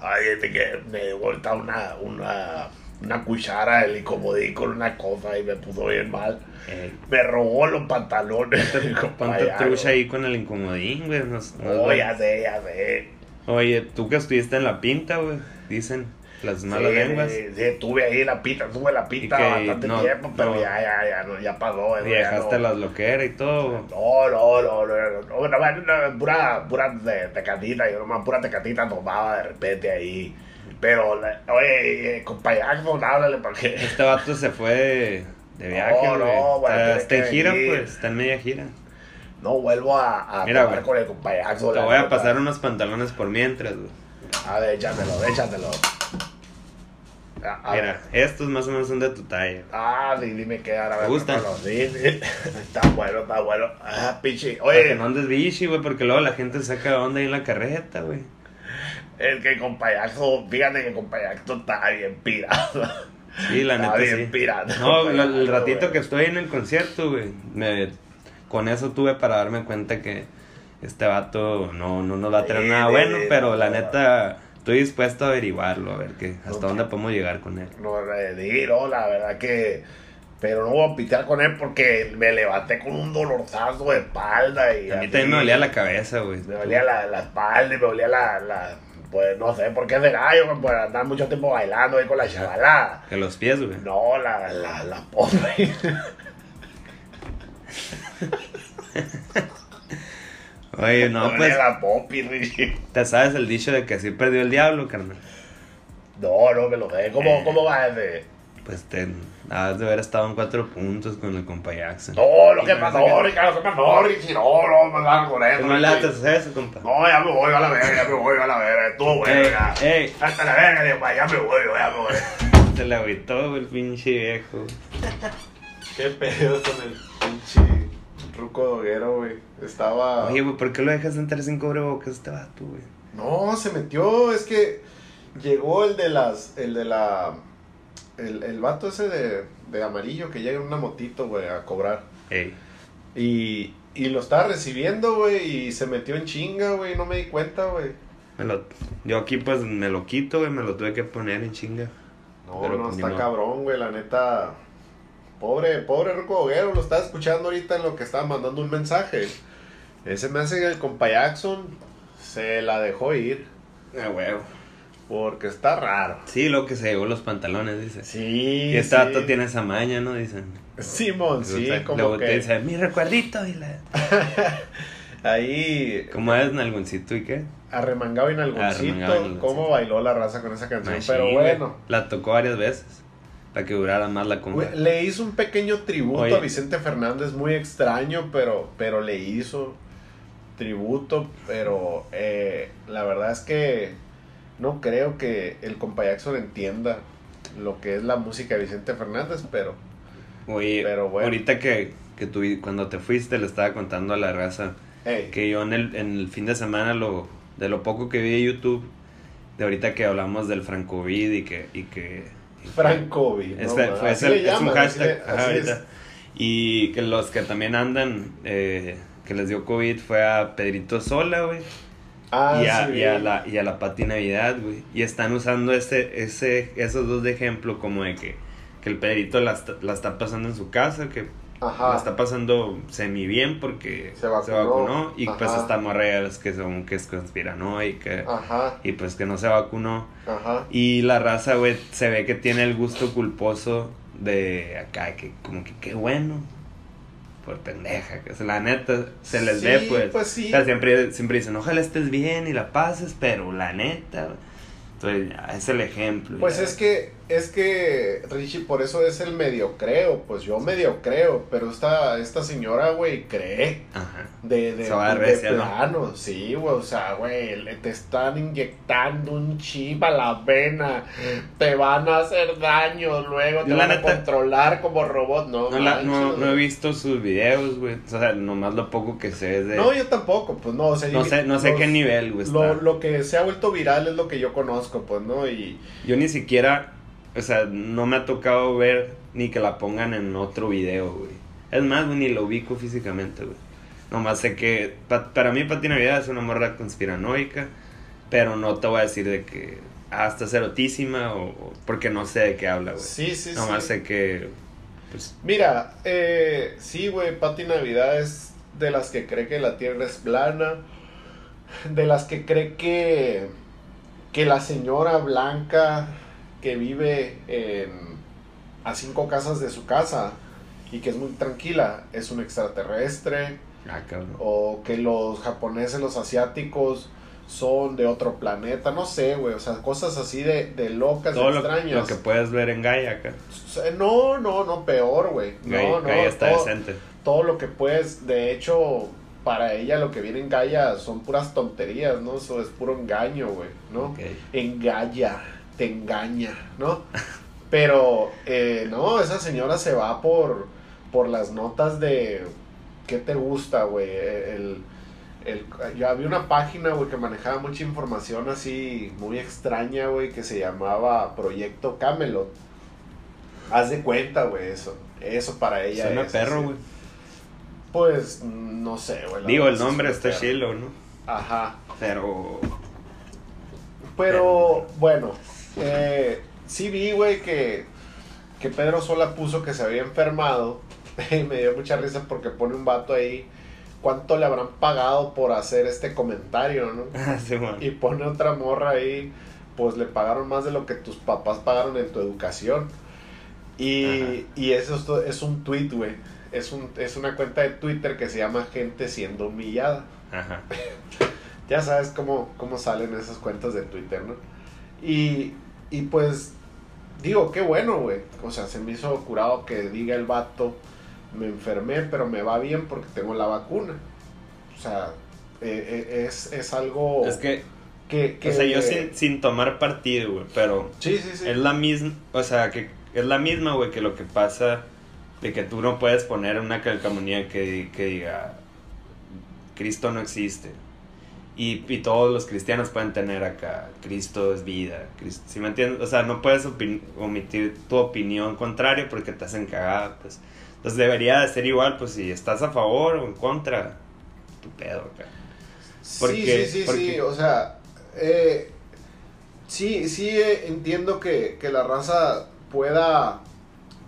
A: Ay, este que me vuelta una, una, una cuchara, él incomodé con una cosa y me puso bien mal.
B: Eh.
A: Me robó los pantalones.
B: Ahí con el incomodín, güey?
A: Oh, ya sé, ya sé.
B: Oye, tú que estuviste en la pinta, güey, dicen las malas
A: sí,
B: lenguas.
A: Sí, estuve ahí la pinta, estuve la
B: pinta
A: bastante tiempo, pero ya, ya, ya, no, ya pasó.
B: Y dejaste las loqueras y todo.
A: No, no, no, no, no, pura, pura tecatita, yo nomás pura tecatita tomaba de repente ahí. Pero, la- oye, eh, compayaco, háblale para que.
B: Este vato se fue de, de viaje,
A: No,
B: güey.
A: no, güey,
B: está, en gira,
A: venir.
B: pues. Está en media gira.
A: No vuelvo a, a
B: Mira, güey.
A: con el compayaco.
B: Te voy a
A: neta.
B: pasar unos pantalones por mientras, güey.
A: A ver, échatelo, échatelo. A- a
B: Mira,
A: ver.
B: estos más o menos son de tu talla.
A: Ah, sí, dime qué ahora.
B: ¿Te gustan?
A: Sí, sí. Está bueno, está bueno. Ah, pichi.
B: Para que
A: Oye,
B: no andes bichi, güey, porque luego la gente saca onda ahí en la carreta, güey.
A: El que con payaso, fíjate que con payaso está bien pirado.
B: Sí, la
A: Está
B: neta
A: bien
B: sí.
A: pirata,
B: No, el ratito
A: güey.
B: que estoy en el concierto, güey, me, con eso tuve para darme cuenta que este vato no, no nos va a traer
A: Sí,
B: nada
A: sí,
B: bueno, pero la neta estoy dispuesto a averiguarlo, a ver qué, hasta dónde podemos llegar con él.
A: No, no, la verdad que. Pero no voy a pitear con él porque me levanté con un dolorzazo de espalda y.
B: A mí
A: así.
B: también me dolía la cabeza, güey.
A: Me dolía la, la espalda y me dolía la, la. Pues no sé por qué de gallo, por andar mucho tiempo bailando ahí con la chavalada.
B: Que los pies, güey.
A: No, la, la, la pobre.
B: Oye, no, pues.
A: la popi, Richie.
B: ¿Te sabes el dicho de que así perdió el diablo, carnal?
A: No, no me lo de. ¿Cómo,
B: Eh.
A: cómo va ese?
B: Pues te has de haber estado en cuatro puntos con el compa Jackson.
A: No, lo que
B: no
A: pasó, Ricardo, lo que pasó, Richie. No, no, me van con eso.
B: ¿Cómo le haces eso, compa?
A: No, ya me voy a la verga, ya me voy a la verga. Estuvo bueno
B: Ey,
A: ya.
B: ey,
A: Hasta la verga, digo, ya me voy, ya me voy.
B: se le agüitó el pinche viejo.
A: Qué pedo con el pinche ruco doguero, güey. Estaba.
B: Oye, güey, ¿por qué lo dejas entrar sin cubrebocas este vato, güey?
A: No, se metió, es que llegó el de las, el de la, el, el vato ese de, de amarillo que llega en una motito, güey, a cobrar.
B: Ey,
A: Y, y lo estaba recibiendo, güey, y se metió en chinga, güey, no me di cuenta, güey.
B: yo aquí pues me lo quito, güey, me lo tuve que poner en chinga.
A: No,
B: Pero,
A: no,
B: pues,
A: está cabrón, güey, la neta. Pobre, pobre Ruco Doguero, lo estaba escuchando ahorita en lo que estaba mandando un mensaje. Ese me hace que el compa Jackson se la dejó ir,
B: Ah, huevo.
A: Porque está raro.
B: Sí, lo que se llevó los pantalones, dice.
A: Sí,
B: Y este
A: sí.
B: tiene esa maña, ¿no? Dicen.
A: Simón, sí,
B: Le
A: como que
B: dice, mi recuerdito. Y la...
A: ahí
B: ¿Cómo es, Nalgoncito y qué?
A: arremangado y
B: Arremangado nalgoncito.
A: cómo bailó la raza con esa canción. Pero bueno,
B: La tocó varias veces. Para que durara más la
A: güey, le hizo un pequeño tributo
B: Oye.
A: a Vicente Fernández, muy extraño, pero, pero le hizo tributo. Pero eh, la verdad es que no creo que el compa Jackson entienda lo que es la música de Vicente Fernández, pero
B: Oye,
A: Pero bueno.
B: ahorita que, que tú, cuando te fuiste le estaba contando a la raza
A: hey,
B: que yo en el, en el fin de semana lo de lo poco que vi de YouTube, de ahorita que hablamos del Francovid y que... Y que y que-
A: Francovi. ¿no?
B: Este, fue- es, el-
A: le
B: es un hashtag
A: le-
B: ajá,
A: así
B: ahorita.
A: es.
B: Y que los que también andan, eh, que les dio COVID fue a Pedrito Sola, güey.
A: Ah,
B: y, a,
A: sí,
B: y, a la, y a la Pati Navidad, güey. Y están usando ese, ese, esos dos de ejemplo como de que, que el Pedrito la, está- la está pasando en su casa, que
A: Ajá.
B: la está pasando semi bien porque
A: Se vacunó.
B: y pues
A: Ajá.
B: está morreas que son que es conspiranoica
A: Ajá,
B: y pues que no se vacunó.
A: ajá.
B: Y la raza, güey, se ve que tiene el gusto culposo de acá, que como que qué bueno. Por pendeja, que es la neta, se les
A: Sí,
B: ve, pues.
A: pues sí.
B: O sea, siempre, siempre dicen, ojalá estés bien y la pases, pero la neta. Entonces, ya, es el ejemplo.
A: Pues
B: ya.
A: es que, es que, Richie, por eso es el medio creo, pues yo medio creo, pero esta, esta señora, güey, cree
B: Ajá.
A: de, de,
B: Se va a
A: de
B: recia, ¿no?
A: plano, sí, güey, o sea, güey, te están inyectando un chip a la vena, te van a hacer daño, luego te
B: la
A: van a controlar como robot, no,
B: No, la- no, he visto sus videos, güey. O sea, nomás lo poco que sé es de...
A: No, yo tampoco, pues no, o sea,
B: no sé, no sé
A: los-
B: qué nivel, güey.
A: Lo, lo que se ha vuelto viral es lo que yo conozco, pues, ¿no? Y
B: Yo ni siquiera, o sea, no me ha tocado ver ni que la pongan en otro video, güey. Es más, güey, ni lo ubico físicamente, güey. Nomás sé que, pa- para mí Pati Navidad es una morra conspiranoica, pero no te voy a decir de que, ah, está erotísima o, o- porque no sé de qué habla, güey.
A: sí, sí,
B: Nomás
A: sí.
B: sé que, pues,
A: Mira, eh, sí, güey, Pati Navidad es de las que cree que la tierra es plana, de las que cree que, que la señora blanca que vive en- a cinco casas de su casa y que es muy tranquila es un extraterrestre,
B: ah,
A: o que los japoneses, los asiáticos son de otro planeta, no sé, güey, o sea, cosas así de, de locas,
B: Todo lo,
A: extrañas.
B: lo que puedes ver en Gaia acá.
A: No, no, no, peor, güey.
B: Gaia,
A: No, no,
B: Gaia está
A: todo,
B: decente.
A: todo lo que puedes, de hecho, para ella lo que viene en Gaia son puras tonterías, ¿no? Eso es puro engaño, güey, ¿no?
B: Ok.
A: Engalla, te engaña, ¿no? Pero, eh, no, esa señora se va por, por las notas de, ¿qué te gusta, güey? El, el, yo había una página, güey, que manejaba mucha información así muy extraña, güey, que se llamaba Proyecto Camelot. Haz de cuenta, güey, eso. Eso para ella
B: Suena
A: es
B: perro, güey.
A: Pues, no sé, güey.
B: Digo, el nombre está chilo, ¿no?
A: Ajá.
B: Pero...
A: Pero bueno, eh, sí vi, güey, que, que Pedro Sola puso que se había enfermado. Y me dio mucha risa porque pone un vato ahí. ¿Cuánto le habrán pagado por hacer este comentario, no?
B: Ah, sí.
A: Y pone otra morra ahí. Pues le pagaron más de lo que tus papás pagaron en tu educación. Y, y eso es un tweet, güey. Es, un, es una cuenta de Twitter que se llama Gente siendo humillada.
B: Ajá.
A: ya sabes cómo, cómo salen esas cuentas de Twitter, ¿no? Y, y pues, digo, qué bueno, güey. O sea, se me hizo curado que diga el vato, me enfermé, pero me va bien porque tengo la vacuna. O sea, eh, eh, es, es algo...
B: Es que,
A: que, que-
B: o sea, yo sin, sin tomar partido, güey, pero
A: Sí, sí, sí.
B: es la misma, o sea, que es la misma, güey, que lo que pasa de que tú no puedes poner una calcamonía que, que diga Cristo no existe. Y, y todos los cristianos pueden tener acá, Cristo es vida. Cristo, ¿sí me entiendes? O sea, no puedes omitir tu opinión contraria porque te hacen cagada, pues. Entonces debería de ser igual, pues si estás a favor o en contra, tu pedo acá. porque-
A: sí, sí, sí,
B: porque-
A: sí, o sea, eh, sí, sí eh, entiendo que, que la raza pueda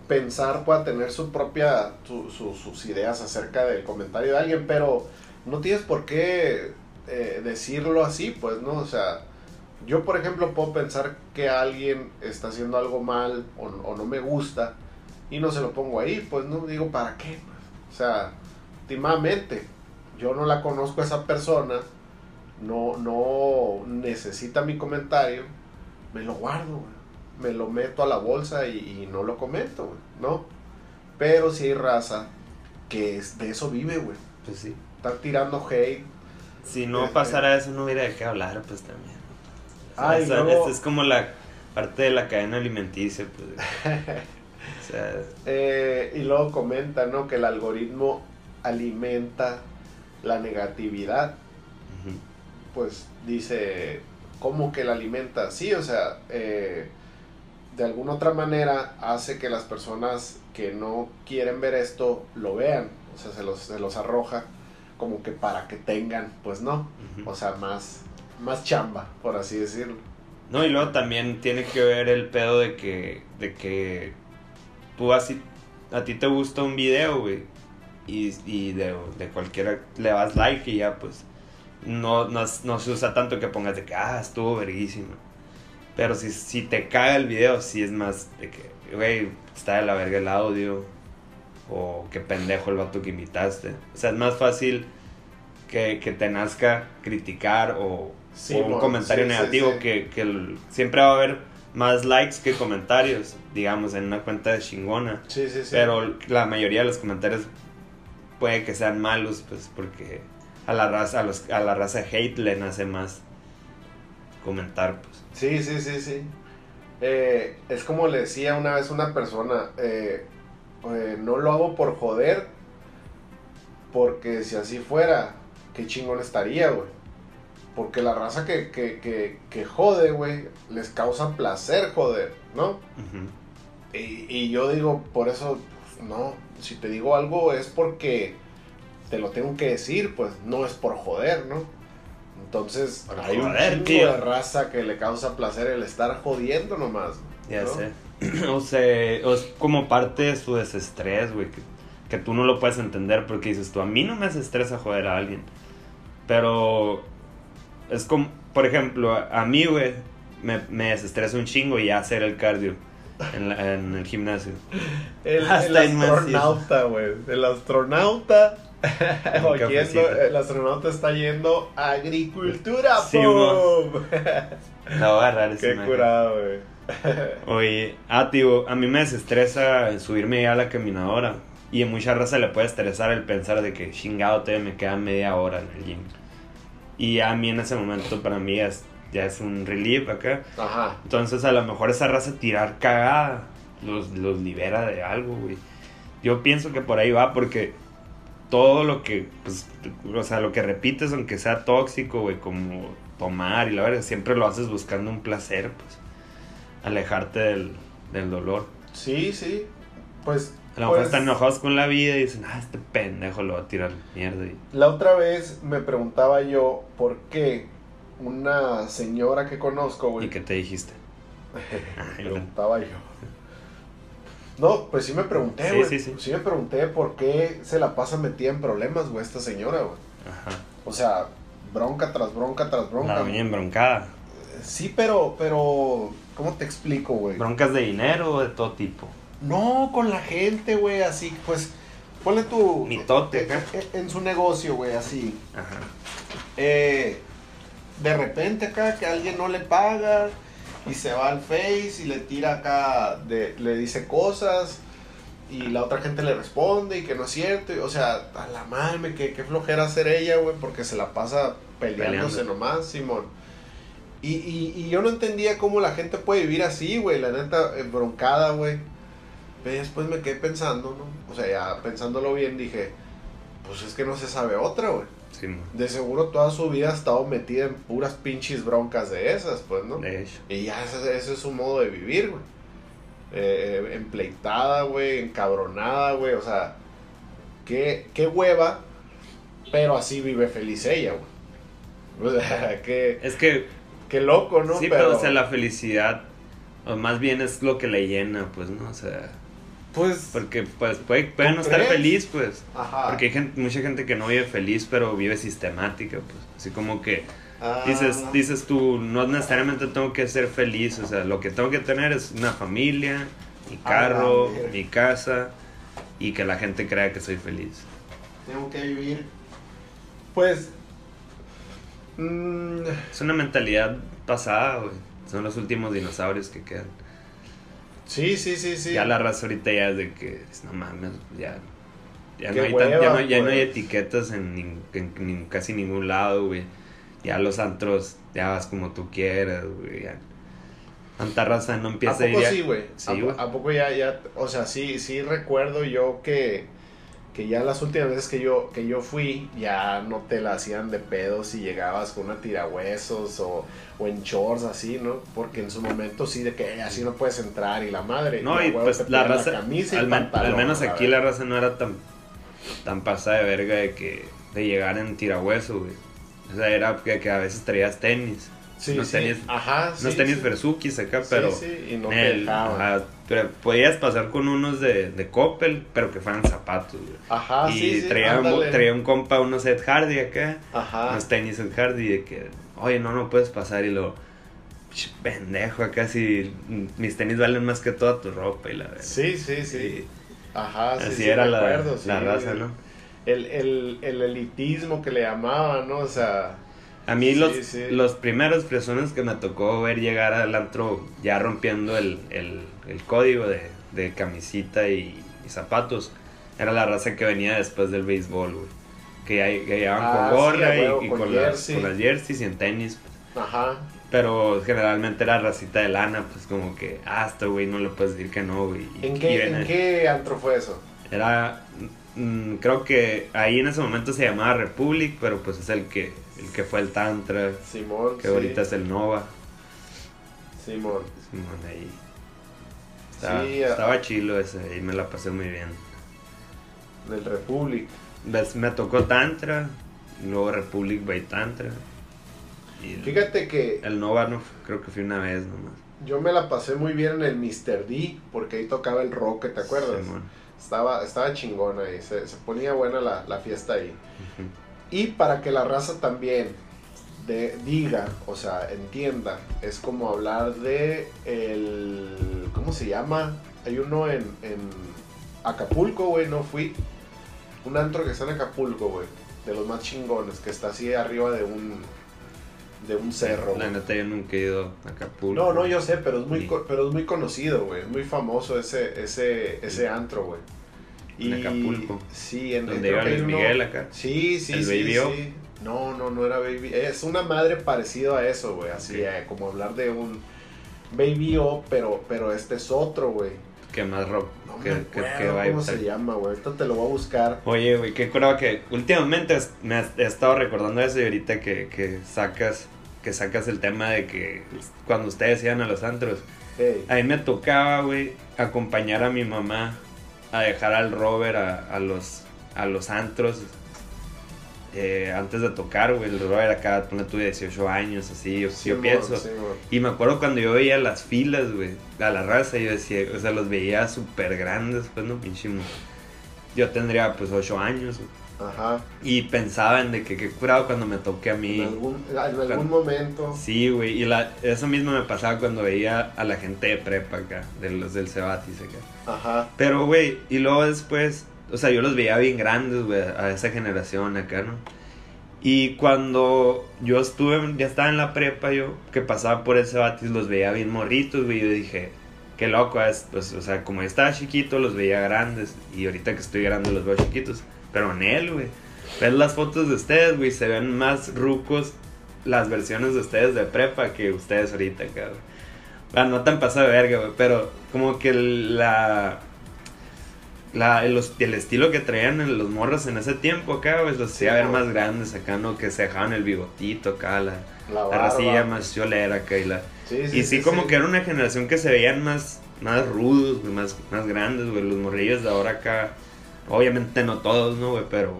A: pensar, pueda tener su propia, su- su- sus ideas acerca del comentario de alguien, pero no tienes por qué eh, decirlo así, pues, ¿no? O sea, yo, por ejemplo, puedo pensar que alguien está haciendo algo mal o, o no me gusta y no se lo pongo ahí, pues, no digo, ¿para qué? O sea, últimamente, yo no la conozco a esa persona, no, no necesita mi comentario, me lo guardo, güey. me lo meto a la bolsa y, y no lo comento, güey, ¿no? Pero si hay raza que es, de eso vive, güey.
B: Pues sí.
A: Están tirando hate.
B: Si no pasara eso, no hubiera de qué hablar, pues también. O sea,
A: Ay,
B: esta es como la parte de la cadena alimenticia, pues. o sea,
A: Eh, y luego comenta, ¿no? Que el algoritmo alimenta la negatividad. Pues dice, ¿cómo que la alimenta? Sí, o sea, eh, de alguna otra manera hace que las personas que no quieren ver esto lo vean. O sea, se los, se los arroja como que para que tengan, pues no. O sea, más, más chamba, por así decirlo.
B: No, y luego también tiene que ver el pedo de que, de que tú así, a ti te gusta un video, güey, y, y de, de cualquiera le das like y ya, pues, no, no, no se usa tanto que pongas de que, ah, estuvo verguísimo. Pero si, si te caga el video, sí es más de que, güey, está de la verga el audio, o qué pendejo el vato que invitaste. O sea, es más fácil que, que te nazca criticar o,
A: Sí,
B: o un
A: mon,
B: comentario
A: sí,
B: negativo
A: sí.
B: que, que el- siempre va a haber más likes que comentarios, digamos, en una cuenta de chingona.
A: Sí, sí, sí.
B: Pero la mayoría de los comentarios puede que sean malos, pues porque a la raza, a, los, a la raza hate le nace más comentar, pues.
A: Sí, sí, sí, sí. Eh, es como le decía una vez una persona, eh, eh, no lo hago por joder, porque si así fuera, qué chingón estaría, güey. Porque la raza que, que, que, que jode, güey, les causa placer joder, ¿no? Y, y yo digo, por eso, pues, no, si te digo algo es porque te lo tengo que decir, pues no es por joder, ¿no? Entonces,
B: Por
A: hay un
B: joder, tío.
A: de raza que le causa placer el estar jodiendo nomás.
B: Ya
A: ¿no?
B: sé. o sea, es como parte de su desestrés, güey. Que, que tú no lo puedes entender porque dices tú, a mí no me desestresa joder a alguien. Pero es como, por ejemplo, a, mí, güey, me, me desestresa un chingo y hacer el cardio en, la- en el gimnasio.
A: El,
B: Hasta
A: astronauta, güey. El astronauta. El astronauta está yendo a agricultura,
B: Sí,
A: ¡pum!
B: A agarrar
A: Qué
B: imagen.
A: curado, güey.
B: Oye, ah, tío, a mí me desestresa subirme ya a la caminadora. Y a mucha raza le puede estresar el pensar de que chingado todavía me queda media hora en el gym. Y a mí en ese momento para mí es, ya es un relief acá.
A: Ajá.
B: Entonces a lo mejor esa raza tirar cagada los, los libera de algo, güey. Yo pienso que por ahí va porque todo lo que, pues, o sea, lo que repites, aunque sea tóxico, güey, como tomar y la verdad, siempre lo haces buscando un placer, pues, alejarte del, del dolor.
A: Sí, sí. Pues.
B: A lo mejor
A: pues,
B: están enojados con la vida y dicen, ah, este pendejo lo va a tirar mierda. Y...
A: La otra vez me preguntaba yo por qué una señora que conozco, güey.
B: ¿Y qué te dijiste?
A: Me
B: Ay,
A: preguntaba yo. No, pues sí me pregunté,
B: Sí,
A: güey.
B: sí, sí.
A: sí me pregunté por qué se la pasa metida en problemas, güey, esta señora, güey.
B: Ajá.
A: O sea, bronca tras bronca tras bronca.
B: La doña embroncada.
A: Sí, pero, pero, ¿cómo te explico, güey?
B: Broncas de dinero o de todo tipo.
A: No, con la gente, güey, así, pues, ponle tu...
B: Mitote,
A: en,
B: acá.
A: en- en su negocio, güey, así.
B: Ajá.
A: Eh, de repente acá que alguien no le paga y se va al Face y le tira acá, de- le dice cosas y la otra gente le responde y que no es cierto. y, o sea, a la madre, que qué flojera hacer ella, güey, porque se la pasa peleándose
B: Peleando.
A: nomás, Simón. Y, y, y yo no entendía cómo la gente puede vivir así, güey, la neta, eh, broncada, güey. Pero después me quedé pensando, ¿no? O sea, ya pensándolo bien, dije, pues es que no se sabe otra, güey.
B: Sí.
A: De seguro toda su vida ha estado metida en puras pinches broncas de esas, pues, ¿no?
B: de hecho.
A: Y ya ese, ese es su modo de vivir, güey. Eh, empleitada, güey, encabronada, güey. O sea, qué, qué hueva, pero así vive feliz ella, güey. O sea, qué,
B: Es que,
A: qué loco, ¿no?
B: sí, pero, o sea, la felicidad, o más bien es lo que le llena, pues, ¿no? O sea,
A: Pues,
B: porque pues puede, puede
A: ¿Tú
B: no estar feliz, pues.
A: ajá.
B: Porque hay gente, mucha gente que no vive feliz, pero vive sistemática, pues. Así como que
A: Ah,
B: dices, dices tú, no necesariamente tengo que ser feliz, o sea, lo que tengo que tener es una familia, mi
A: Ah,
B: carro,
A: verga.
B: mi casa, y que la gente crea que soy feliz.
A: Tengo que vivir. Pues. Mm,
B: Es una mentalidad pasada, güey. Son los últimos dinosaurios que quedan.
A: sí, sí, sí, sí.
B: Ya la raza ahorita ya es de que, no mames, ya. Ya no, hay tan- ya, no, ya no hay
A: pues.
B: etiquetas en, casi ningún lado, güey. Ya los antros, ya vas como tú quieras, güey. Ya. Tanta raza no
A: ¿A
B: empieza a ir.
A: sí, güey?
B: Sí,
A: ¿A,
B: güey.
A: a poco ya, ya, o sea, sí, sí recuerdo yo que, que ya las últimas veces que yo, que yo fui, ya no te la hacían de pedos si llegabas con una tirahuesos o, o en shorts así, ¿no? Porque en su momento sí de que "Eh, así no puedes entrar y la madre.
B: No, y pues la raza,
A: camisa
B: al, men-
A: pantalón,
B: al menos aquí la raza no era tan, tan pasada de verga de que de llegar en tirahueso, güey. O sea, era que, que a veces traías tenis.
A: Sí,
B: unos
A: sí.
B: tenis-
A: Ajá,
B: Unos
A: sí,
B: tenis
A: sí.
B: Versukis acá, pero...
A: y no
B: el- ajá, pero podías pasar con unos de, de Coppel, pero que fueran zapatos, güey.
A: Ajá,
B: y traía, un- traía un compa unos Ed Hardy acá,
A: Ajá.
B: unos tenis Ed Hardy de que, oye, no, no puedes pasar y lo... "Ch, Pendejo, acá si mis tenis valen más que toda tu ropa y la verdad.
A: Sí, sí, sí. Ajá, sí,
B: Así
A: sí,
B: era la,
A: recuerdo, sí.
B: la raza, ¿no?
A: El, el, el elitismo que le llamaban, ¿no? O sea,
B: A mí
A: Sí,
B: los,
A: sí.
B: los primeros personas que me tocó ver llegar al antro ya rompiendo el, el, el código de, de camisita y, y zapatos era la raza que venía después del béisbol, güey. Que ya, que llegaban
A: Ah,
B: con gorra
A: sí, a
B: y-
A: huevo,
B: y,
A: con
B: con, las, con las jerseys y en tenis.
A: ajá.
B: Pero generalmente era racita de lana, pues como que, ah, este güey no le puedes decir que no, güey.
A: ¿En qué, ¿En qué antro fue eso?
B: Era, mm, creo que ahí en ese momento se llamaba Republic, pero pues es el que, el que fue el Tantra,
A: Simón.
B: que
A: sí,
B: ahorita es el Nova.
A: Simón.
B: Simón, ahí. Estaba,
A: Sí,
B: estaba chilo ese, ahí me la pasé muy bien.
A: Del Republic.
B: Ves, Me tocó Tantra, luego Republic by Tantra. Y el,
A: Fíjate que
B: el Nova no, creo que fui una vez nomás.
A: yo me la pasé muy bien en el Mr. D, porque ahí tocaba el rock, ¿te acuerdas?
B: Simón.
A: Estaba, estaba chingón ahí, se, se ponía buena la, la fiesta ahí. Y para que la raza también de, diga, o sea, entienda, es como hablar de el... ¿Cómo se llama? Hay uno en, en Acapulco, güey, no fui. Un antro que está en Acapulco, güey. De los más chingones, que está así arriba de un... De un cerro.
B: La neta yo nunca he ido a Acapulco.
A: No, no, yo sé, pero es muy,
B: Sí.
A: pero es muy conocido, güey. Es muy famoso ese, ese, ese antro, güey.
B: En Acapulco.
A: Sí, en
B: Donde iba Luis
A: uno-
B: Miguel acá.
A: Sí, sí,
B: ¿El
A: sí.
B: Baby
A: sí. No, no, no era Baby. Es una madre parecido a eso, güey. Así,
B: Ok.
A: eh, como hablar de un Baby O, pero, pero este es otro, güey.
B: Que más rock. Que,
A: cómo se llama, güey. Ahorita te lo voy a buscar.
B: Oye, güey, qué curado que últimamente me has- he estado recordando eso y ahorita que, que sacas que sacas el tema de que cuando ustedes iban a los antros,
A: Hey.
B: a mí me tocaba, güey, acompañar a mi mamá a dejar al Robert a, a los a los antros eh, antes de tocar, güey. El Robert acá, ponle tuve 18 años, así, yo, yo
A: Simón,
B: pienso.
A: Simón.
B: Y me acuerdo cuando yo veía las filas, güey, a la raza, yo decía, o sea, los veía súper grandes, pues, no, pinche. Yo tendría, pues, 8 años, güey.
A: Ajá.
B: Y pensaba en de que qué curado cuando me toque a mí.
A: En algún, en algún
B: Cuando-
A: momento.
B: Sí, güey, y la, eso mismo me pasaba cuando veía a la gente de prepa acá, de los del Cebatis acá.
A: Ajá.
B: Pero, güey, y luego después, o sea, yo los veía bien grandes, güey, a esa generación acá, ¿no? Y cuando yo estuve, ya estaba en la prepa, yo, que pasaba por ese batis, los veía bien morritos, güey, yo dije, qué loco es, pues, o sea, como yo estaba chiquito, los veía grandes, y ahorita que estoy grande los veo chiquitos, pero en él, güey, ves las fotos de ustedes, güey, se ven más rucos las versiones de ustedes de prepa que ustedes ahorita, cabrón. Bueno, no tan pasado de verga, güey, pero como que la la, el, el, estilo que traían en los morros en ese tiempo acá, pues los hacía ver más grandes acá, ¿no? Que se dejaban el bigotito acá, la, la, racilla más cholera acá y la... y sí, como que era una generación que se veían más, más rudos, más, más grandes, güey, los morrillos de ahora acá, obviamente no todos, ¿no, güey? Pero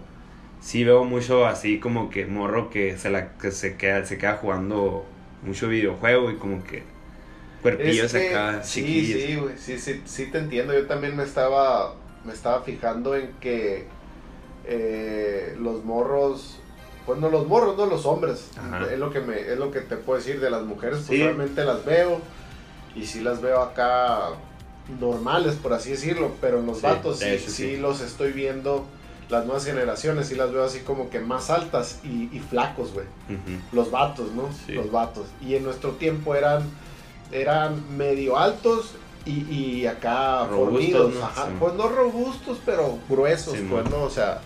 B: sí veo mucho así como que morro que se, la, que se, queda, se queda jugando mucho videojuego y como que cuerpillos acá,
A: Sí, sí, güey, sí, sí, sí te entiendo, yo también me estaba me estaba fijando en que eh, los morros, pues no los morros, no los hombres, es lo que me, es lo que te puedo decir de las mujeres, pues realmente las veo y sí las veo acá normales, por así decirlo, pero en los vatos sí, sí, los estoy viendo, las nuevas generaciones, sí las veo así como que más altas y, flacos, güey. Los vatos, ¿no? Los vatos. Y en nuestro tiempo eran, eran medio altos y, y acá robustos, pues no robustos, pero gruesos, pues no, o sea.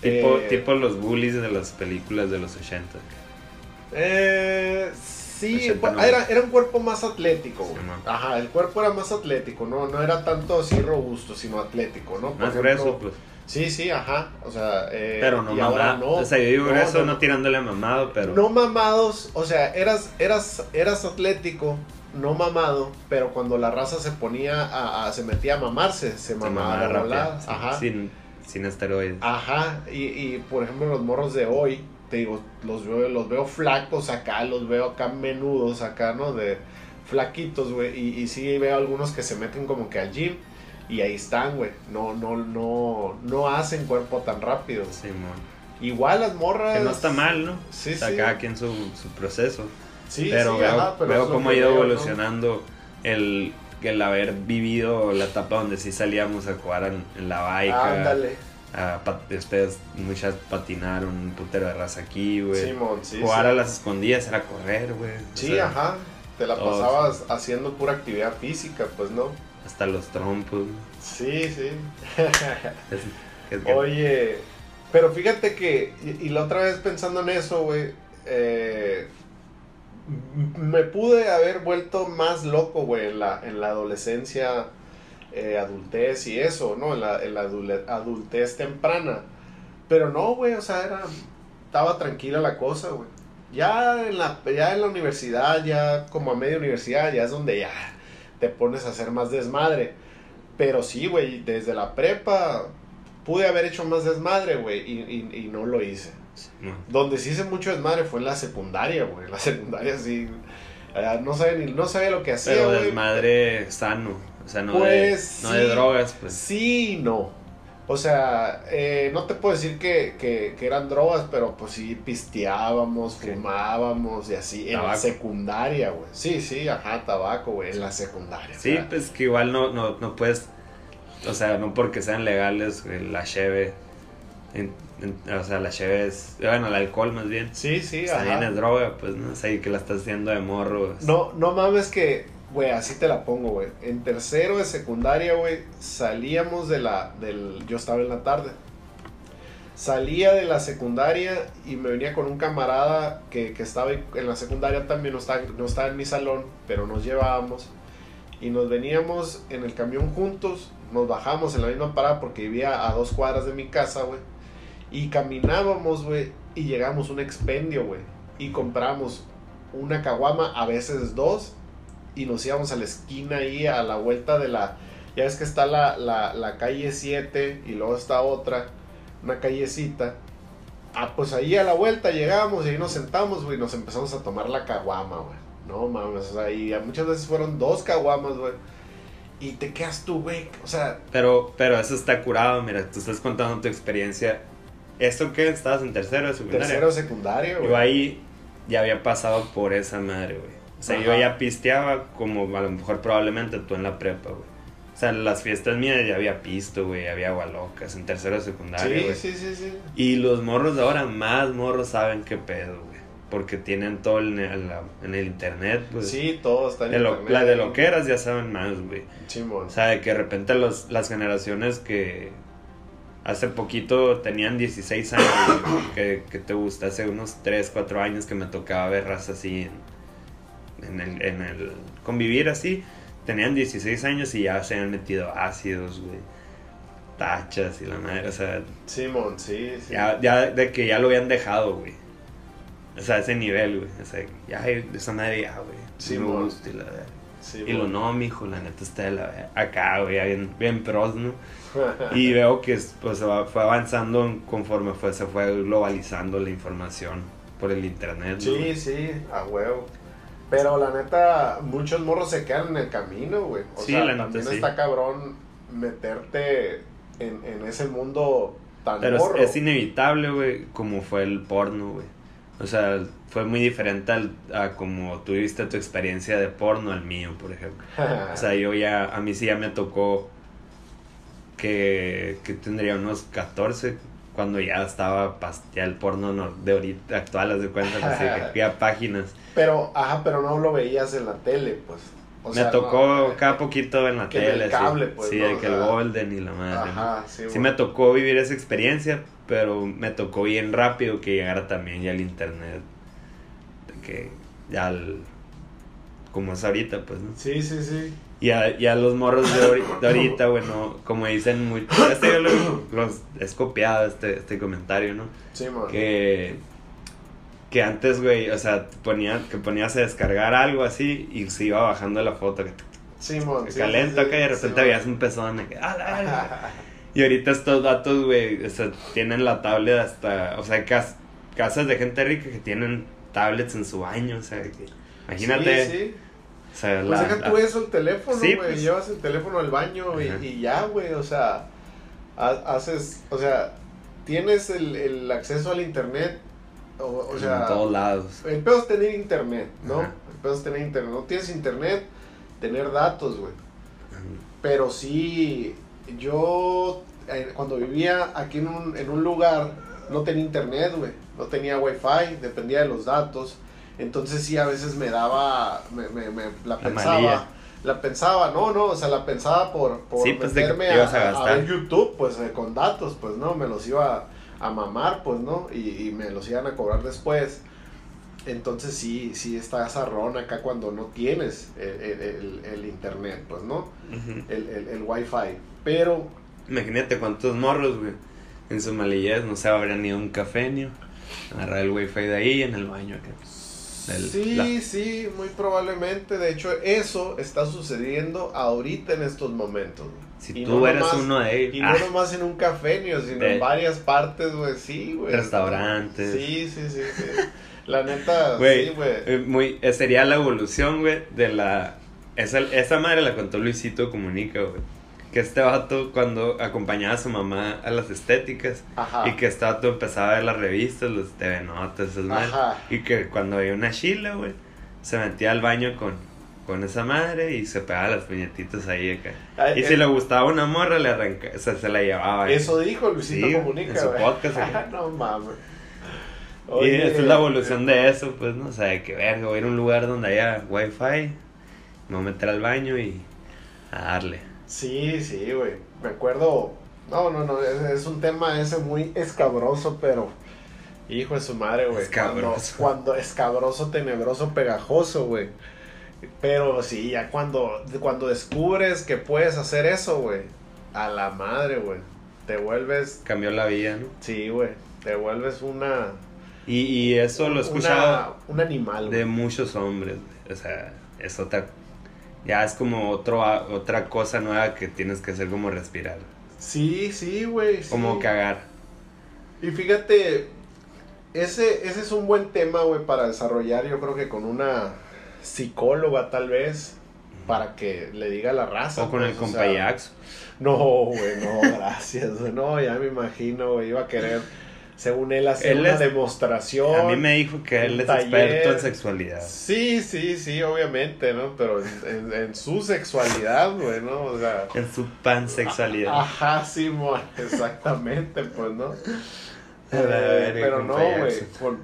B: Tipo, eh, tipo los bullies de las películas de los 80.
A: Eh, sí, era, era, un cuerpo más atlético, Ajá, el cuerpo era más atlético, no, no era tanto así robusto, sino atlético, ¿no?
B: más grueso, pues.
A: Sí, sí, ajá. O sea,
B: eh, pero no mamado. O sea, yo digo no, no, tirándole a mamado, pero.
A: No mamados, o sea, eras, eras, eras atlético, no mamado, pero cuando la raza se ponía a, se metía a mamarse, se, mamaba,
B: mamaba ajá. Sin, sin esteroides.
A: Ajá, y, y por ejemplo los morros de hoy, te digo, los veo, los veo flacos acá, los veo acá menudos acá, ¿no? De flaquitos, güey, y, y sí veo algunos que se meten como que al gym y ahí están, güey, no, no, no, no hacen cuerpo tan rápido.
B: Sí,
A: Igual las morras.
B: Que no está mal, ¿no? Sí, sí. Acá aquí en su, su proceso. Sí, pero veo, veo cómo ha ido evolucionando el, el haber vivido la etapa donde sí salíamos a jugar en, la baica. Ándale. ustedes muchas patinaron un putero de raza aquí, güey. Jugar a las escondidas era correr, güey.
A: Sí, ajá. Te la pasabas haciendo pura actividad física, pues, ¿no?
B: Hasta los trompos.
A: Sí, sí. Oye, pero fíjate que, y, y, la otra vez pensando en eso, güey, eh, me pude haber vuelto más loco, güey, en la, en la adolescencia, eh, adultez y eso, ¿no? En la, en la adultez temprana. Pero no, güey, o sea, era, estaba tranquila la cosa, güey. Ya en, la, ya en la universidad, ya como a media universidad, ya es donde ya te pones a hacer más desmadre. Pero sí, güey, desde la prepa pude haber hecho más desmadre, güey, y, y no lo hice. Donde sí hice mucho desmadre fue en la secundaria, güey. La secundaria sí. Eh, no sabía, ni, no sabía lo que hacía. Pero
B: desmadre sano. O sea, no, de, pues no de drogas, pues.
A: Sí, no. O sea, eh, no te puedo decir que, que, eran drogas, pero pues sí pisteábamos, fumábamos y así. En la secundaria, güey. Sí, sí, ajá, tabaco, güey, en la secundaria.
B: Sí, pues que igual no, no, no puedes. O sea, no porque sean legales, la cheve. En, o sea, la cheve es. Bueno, el alcohol más bien.
A: Sí, sí,
B: También es droga, pues no sé, que la estás haciendo de morro.
A: No, no mames que. Güey, así te la pongo, güey. En tercero de secundaria, güey, salíamos de la. Del, yo estaba en la tarde. Salía de la secundaria y me venía con un camarada que, que estaba en la secundaria también, no estaba, no estaba en mi salón, pero nos llevábamos. Y nos veníamos en el camión juntos, nos bajamos en la misma parada porque vivía a dos cuadras de mi casa, güey y caminábamos, güey, y llegamos a un expendio, güey. Y compramos una caguama, a veces dos, y nos íbamos a la esquina ahí, a la vuelta de la... Ya ves que está la, la, calle 7 y luego está otra, una callecita. Ah, pues ahí a la vuelta llegamos y ahí nos sentamos, güey, y nos empezamos a tomar la caguama, güey. No mames, o sea, y muchas veces fueron dos caguamas, güey. Y te quedas tú, güey, o sea...
B: Pero, pero eso está curado, mira, tú estás contando tu experiencia ¿Esto qué? ¿Estabas en tercero de secundaria?
A: Tercero secundario,
B: güey. Yo ahí ya había pasado por esa madre, güey. O sea, yo ya pisteaba como a lo mejor probablemente tú en la prepa, güey. O sea, las fiestas mías ya había pisto, güey, había agua locas en tercero de secundaria,
A: Sí,
B: güey.
A: sí, sí, sí.
B: Y los morros de ahora, más morros saben qué pedo, güey. Porque tienen todo en el, en el internet, pues.
A: Sí, todo está en
B: De lo,
A: internet.
B: la de lo que eras ya saben más, güey.
A: Simón.
B: O sea, de que de repente los, las generaciones que hace poquito tenían 16 años, que, que te gusta, hace unos 3, 4 años que me tocaba ver raza así en, en, el, en el convivir así, tenían 16 años y ya se han metido ácidos, güey, tachas y la madre, o sea,
A: Simón, sí, sí.
B: ya, ya de que ya lo habían dejado, güey. O sea, ese nivel, güey. O sea, ya esa madre ya, güey.
A: Sí,
B: y lo no, mijo, la neta está de la ver- acá, güey, bien, bien pros, ¿no? Y veo que pues, fue avanzando conforme fue, se fue globalizando la información por el internet. ¿no?
A: Sí, sí, a huevo. Pero la neta, muchos morros se quedan en el camino, güey. O
B: Sí,
A: sea,
B: la neta,
A: también
B: sí.
A: está cabrón meterte en, en ese mundo tan
B: Pero
A: morro.
B: es, es inevitable, güey, como fue el porno, güey. O sea, fue muy diferente al- a como tuviste tu experiencia de porno al mío, por ejemplo. O sea, yo ya, a mí sí ya me tocó que, que tendría unos 14 cuando ya estaba ya el porno no- de ahorita actual, de cuenta, así que había páginas.
A: pero, ajá, pero no lo veías en la tele, pues. O
B: me
A: sea,
B: tocó
A: no,
B: cada poquito en la
A: que en el
B: tele, sí.
A: pues,
B: sí,
A: O
B: que el Golden y la madre.
A: sí,
B: me tocó vivir esa experiencia, pero me tocó bien rápido que llegara también ya el internet. De que ya el- como es ahorita, pues, ¿no?
A: Sí, sí, sí.
B: Y a, y a los morros de, ahori- de ahorita, bueno, como dicen muy... Este yo lo- los, es copiado este, este comentario, ¿no?
A: Sí, man.
B: Que, que antes, güey, o sea, ponía, que ponías a descargar algo así y se iba bajando la foto que te,
A: Sí,
B: calenta
A: sí,
B: y de repente
A: man.
B: veías un pezón que, "Ah, la verga". Y ahorita estos datos, güey, o sea, tienen la tablet hasta, o sea, hay cas- casas de gente rica que tienen tablets en su baño, o sea, que, imagínate,
A: Sí, sí.
B: o sea,
A: Pues
B: la-
A: deja
B: la-
A: tú eso, el teléfono, güey.
B: pues.
A: Llevas el teléfono al baño y, ya, güey. O sea, ha- haces, o sea, tienes el, el acceso al internet. O, o sea,
B: en todos lados.
A: el pedo es tener internet, ¿no?
B: Ajá.
A: El pedo es tener internet. No tienes internet, tener datos, güey. Pero sí, yo eh, cuando vivía aquí en un, en un lugar, no tenía internet, güey. No tenía wifi, dependía de los datos. Entonces sí, a veces me daba, me, me- me- la, pensaba. La pensaba, no, no, o sea, la pensaba por, por
B: Sí, pues,
A: meterme
B: te
A: a,
B: a
A: ver YouTube, pues eh, con datos, pues no, me los iba a mamar, pues no, y, y me los iban a cobrar después. Entonces sí, sí está ron acá cuando no tienes el, el- el- el internet, pues no, el, el, el wifi. Pero
B: Imagínate cuántos morros, güey, en su malillez no se habrían ido a un café, ni agarrar el wifi de ahí en el baño acá. Del-
A: sí,
B: la-
A: sí, muy probablemente. De hecho, eso está sucediendo ahorita en estos momentos. güey.
B: Si
A: Y
B: tú
A: no
B: eres
A: nomás-
B: uno de ellos,
A: Y
B: ah,
A: no nomás en un café, ni, sino
B: De-
A: en varias partes, güey. Sí, güey.
B: Restaurantes.
A: Sí, sí, sí, sí. La neta,
B: Güey,
A: sí, güey.
B: eh, muy, eh, sería la evolución, güey, de la... Esa, esa madre la contó Luisito Comunica, güey. Que este vato cuando acompañaba a su mamá a las estéticas
A: Ajá.
B: y que este vato empezaba a ver las revistas, los TV Notas, esas madres. Y que cuando veía una chila, güey, se metía al baño con, con esa madre y se pegaba las puñetitas ahí acá.
A: Ay,
B: Y
A: eh,
B: si le gustaba una morra, le arranca, o sea, se la llevaba. güey.
A: Eso dijo Luisito
B: Sí,
A: Comunica,
B: en su podcast, güey.
A: no mames.
B: Y esa es la evolución de eso, pues, ¿no? O sea, de que verga, voy a ir a un lugar donde haya wifi, me voy a meter al baño y a darle.
A: Sí, sí, güey. Me acuerdo. No, no, no. Es, es un tema ese muy escabroso, pero. Hijo de su madre, güey. Cuando,
B: Escabroso.
A: cuando escabroso, tenebroso, pegajoso, güey. Pero sí, ya cuando, cuando descubres que puedes hacer eso, güey. A la madre, güey. Te vuelves.
B: Cambió la vida, ¿no?
A: Sí, güey. Te vuelves una.
B: Y, y eso lo he escuchado
A: una- un animal,
B: de muchos hombres, güey. O sea, es otra... Ya es como otro, otra cosa nueva que tienes que hacer como respirar.
A: Sí, sí, güey. sí.
B: Como cagar.
A: Y fíjate, ese, ese es un buen tema, güey, para desarrollar, yo creo que con una psicóloga tal vez, para que le diga a la raza.
B: O con
A: pues,
B: el
A: o
B: compa
A: sea,
B: Jackson.
A: No, güey, no, gracias, no, ya me imagino, güey, iba a querer según él hace
B: Él
A: una
B: es-
A: demostración.
B: A mí me dijo que él es
A: taller.
B: experto en sexualidad.
A: Sí, sí, sí, obviamente, ¿no? Pero en, en- en su sexualidad, güey, ¿no? O sea...
B: En su pansexualidad.
A: Ajá, sí, mo- exactamente, pues, ¿no? Eh, pero no, güey, con,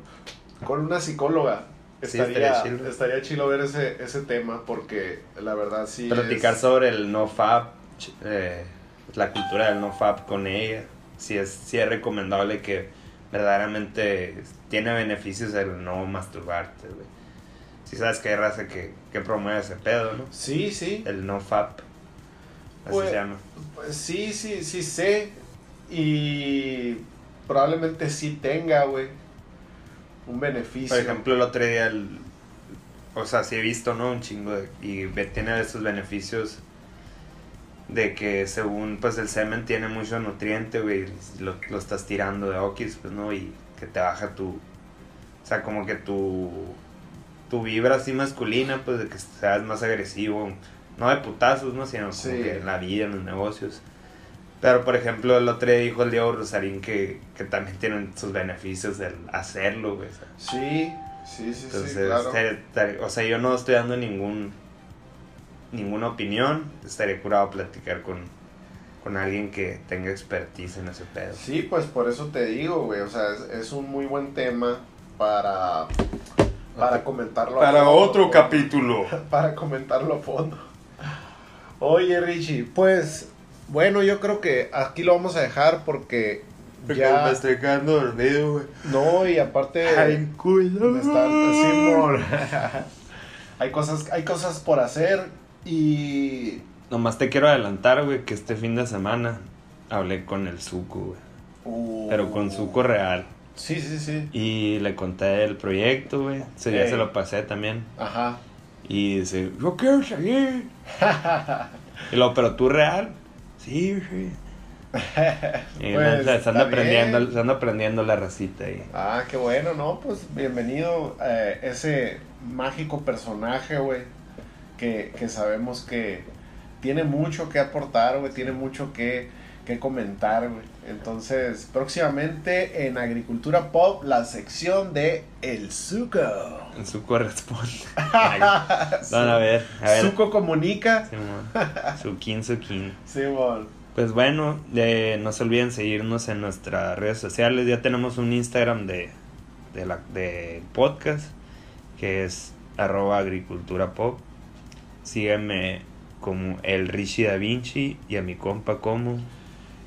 A: con una psicóloga
B: Sí,
A: estaría,
B: estaría chido.
A: estaría chido ver ese, ese tema porque la verdad sí
B: Platicar
A: es-
B: sobre el no fab, eh, la cultura del no fab con ella. Si es, sí es recomendable que verdaderamente tiene beneficios el no masturbarte, güey. Si sabes que hay raza que, que promueve ese pedo, ¿no?
A: Sí, sí,
B: El no fab. Así
A: Pues,
B: se llama.
A: pues sí, sí, sí sé y probablemente sí tenga, güey, un beneficio.
B: Por ejemplo, el otro día, el- o sea, sí he visto, ¿no? Un chingo de, y tiene esos beneficios de que según, pues el semen tiene mucho nutriente, güey, lo, lo estás tirando de okis, pues, ¿no? Y que te baja tu, o sea, como que tu, tu vibra así masculina, pues, de que seas más agresivo, no de putazos, ¿no? Sino como
A: Sí.
B: que en la vida, en los negocios. Pero, por ejemplo, el otro día dijo el Diego Rosarín que, que también tienen sus beneficios el hacerlo, güey.
A: Sí, sí, sí,
B: entonces,
A: sí, claro.
B: o sea, yo no estoy dando ningún ninguna opinión. Estaría curado platicar con, con alguien que tenga expertise en ese pedo.
A: Sí, pues por eso te digo, güey, o sea, es, es un muy buen tema para, para comentarlo. a fondo, güey.
B: capítulo.
A: para comentarlo a fondo. Oye, Richie, pues bueno, yo creo que aquí lo vamos a dejar porque ya
B: estoy quedando dormido, güey.
A: no y aparte
B: culo.
A: me está- Simón. hay cosas hay cosas por hacer y
B: Nomás te quiero adelantar, güey, que este fin de semana hablé con el Zuko, güey.
A: uh,
B: Pero con Zuko real.
A: Sí, sí, sí.
B: Y le conté el proyecto, güey.
A: Ey.
B: se lo pasé también.
A: Ajá.
B: Y dice, yo quiero seguir. y luego, pero tú real. Sí, sí. Y
A: Pues,
B: se, se anda
A: está
B: aprendiendo, se anda aprendiendo la racita ahí.
A: Ah, qué bueno, ¿no? Pues bienvenido a ese mágico personaje, güey. Que, que sabemos que tiene mucho que aportar, güey. Tiene mucho que, que comentar, güey. Entonces, próximamente en Agricultura Pop, la sección de El Zuko.
B: En su corresponde. Van a ver, a ver.
A: Zuko comunica.
B: Simón. Su kin, su kin.
A: Simón.
B: Pues bueno, eh, no se olviden seguirnos en nuestras redes sociales. Ya tenemos un Instagram de, de, la, de podcast que es arroba agricultura pop. Síganme como el Rishi Da Vinci y a mi compa como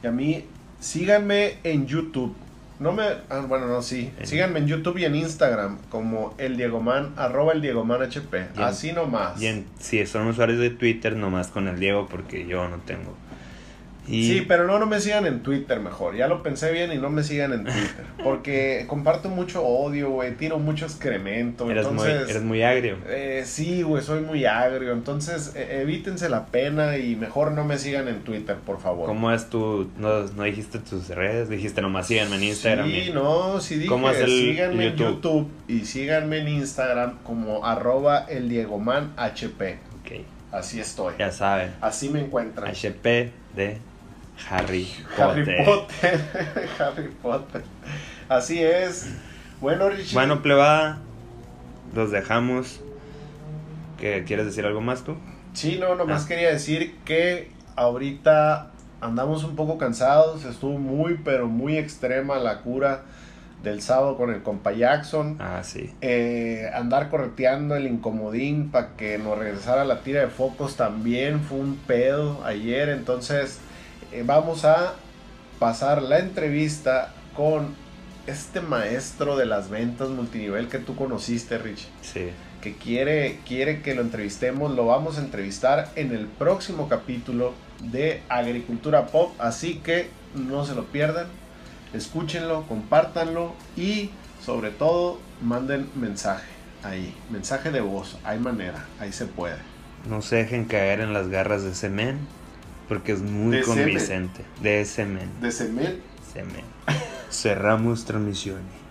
A: Y a mí, síganme en YouTube. No me. ah, bueno, no, sí. Síganme en YouTube y en Instagram como el Diegoman, arroba el Diegoman HP.
B: En-
A: Así nomás.
B: y en- si son usuarios de Twitter nomás con el Diego porque yo no tengo. Y
A: Sí, pero no, no me sigan en Twitter mejor. Ya lo pensé bien y no me sigan en Twitter. Porque comparto mucho odio, güey. Tiro mucho excremento.
B: eres,
A: entonces,
B: muy, eres muy agrio.
A: eh, sí, güey, soy muy agrio. Entonces, eh, evítense la pena y mejor no me sigan en Twitter, por favor.
B: ¿Cómo es tu.? No, no dijiste tus redes, dijiste nomás síganme en Instagram.
A: Sí,
B: y-
A: no, sí dije,
B: ¿Cómo es el
A: síganme en
B: YouTube?
A: YouTube y síganme en Instagram como arroba el Diegoman HP.
B: Ok,
A: Así estoy.
B: ya saben.
A: Así me encuentran.
B: HP de Harry Potter.
A: Harry Potter. Harry Potter. Así es. Bueno, Richie.
B: Bueno, plebada, los dejamos. ¿Qué, ¿Quieres decir algo más tú?
A: Sí, no, nomás
B: Ah.
A: quería decir que ahorita andamos un poco cansados. Estuvo muy, pero muy extrema la cura del sábado con el compa Jackson.
B: Ah, sí.
A: Eh, andar correteando el incomodín para que nos regresara la tira de focos también fue un pedo ayer. Entonces, eh, vamos a pasar la entrevista con este maestro de las ventas multinivel que tú conociste, Rich
B: Sí.
A: que quiere, quiere que lo entrevistemos, lo vamos a entrevistar en el próximo capítulo de Agricultura Pop, así que no se lo pierdan, escúchenlo, compártanlo y sobre todo manden mensaje ahí, mensaje de voz, hay manera, ahí se puede.
B: No se dejen caer en las garras de ese men, porque es muy convincente. De semen.
A: De
B: semen. Cerramos transmisiones.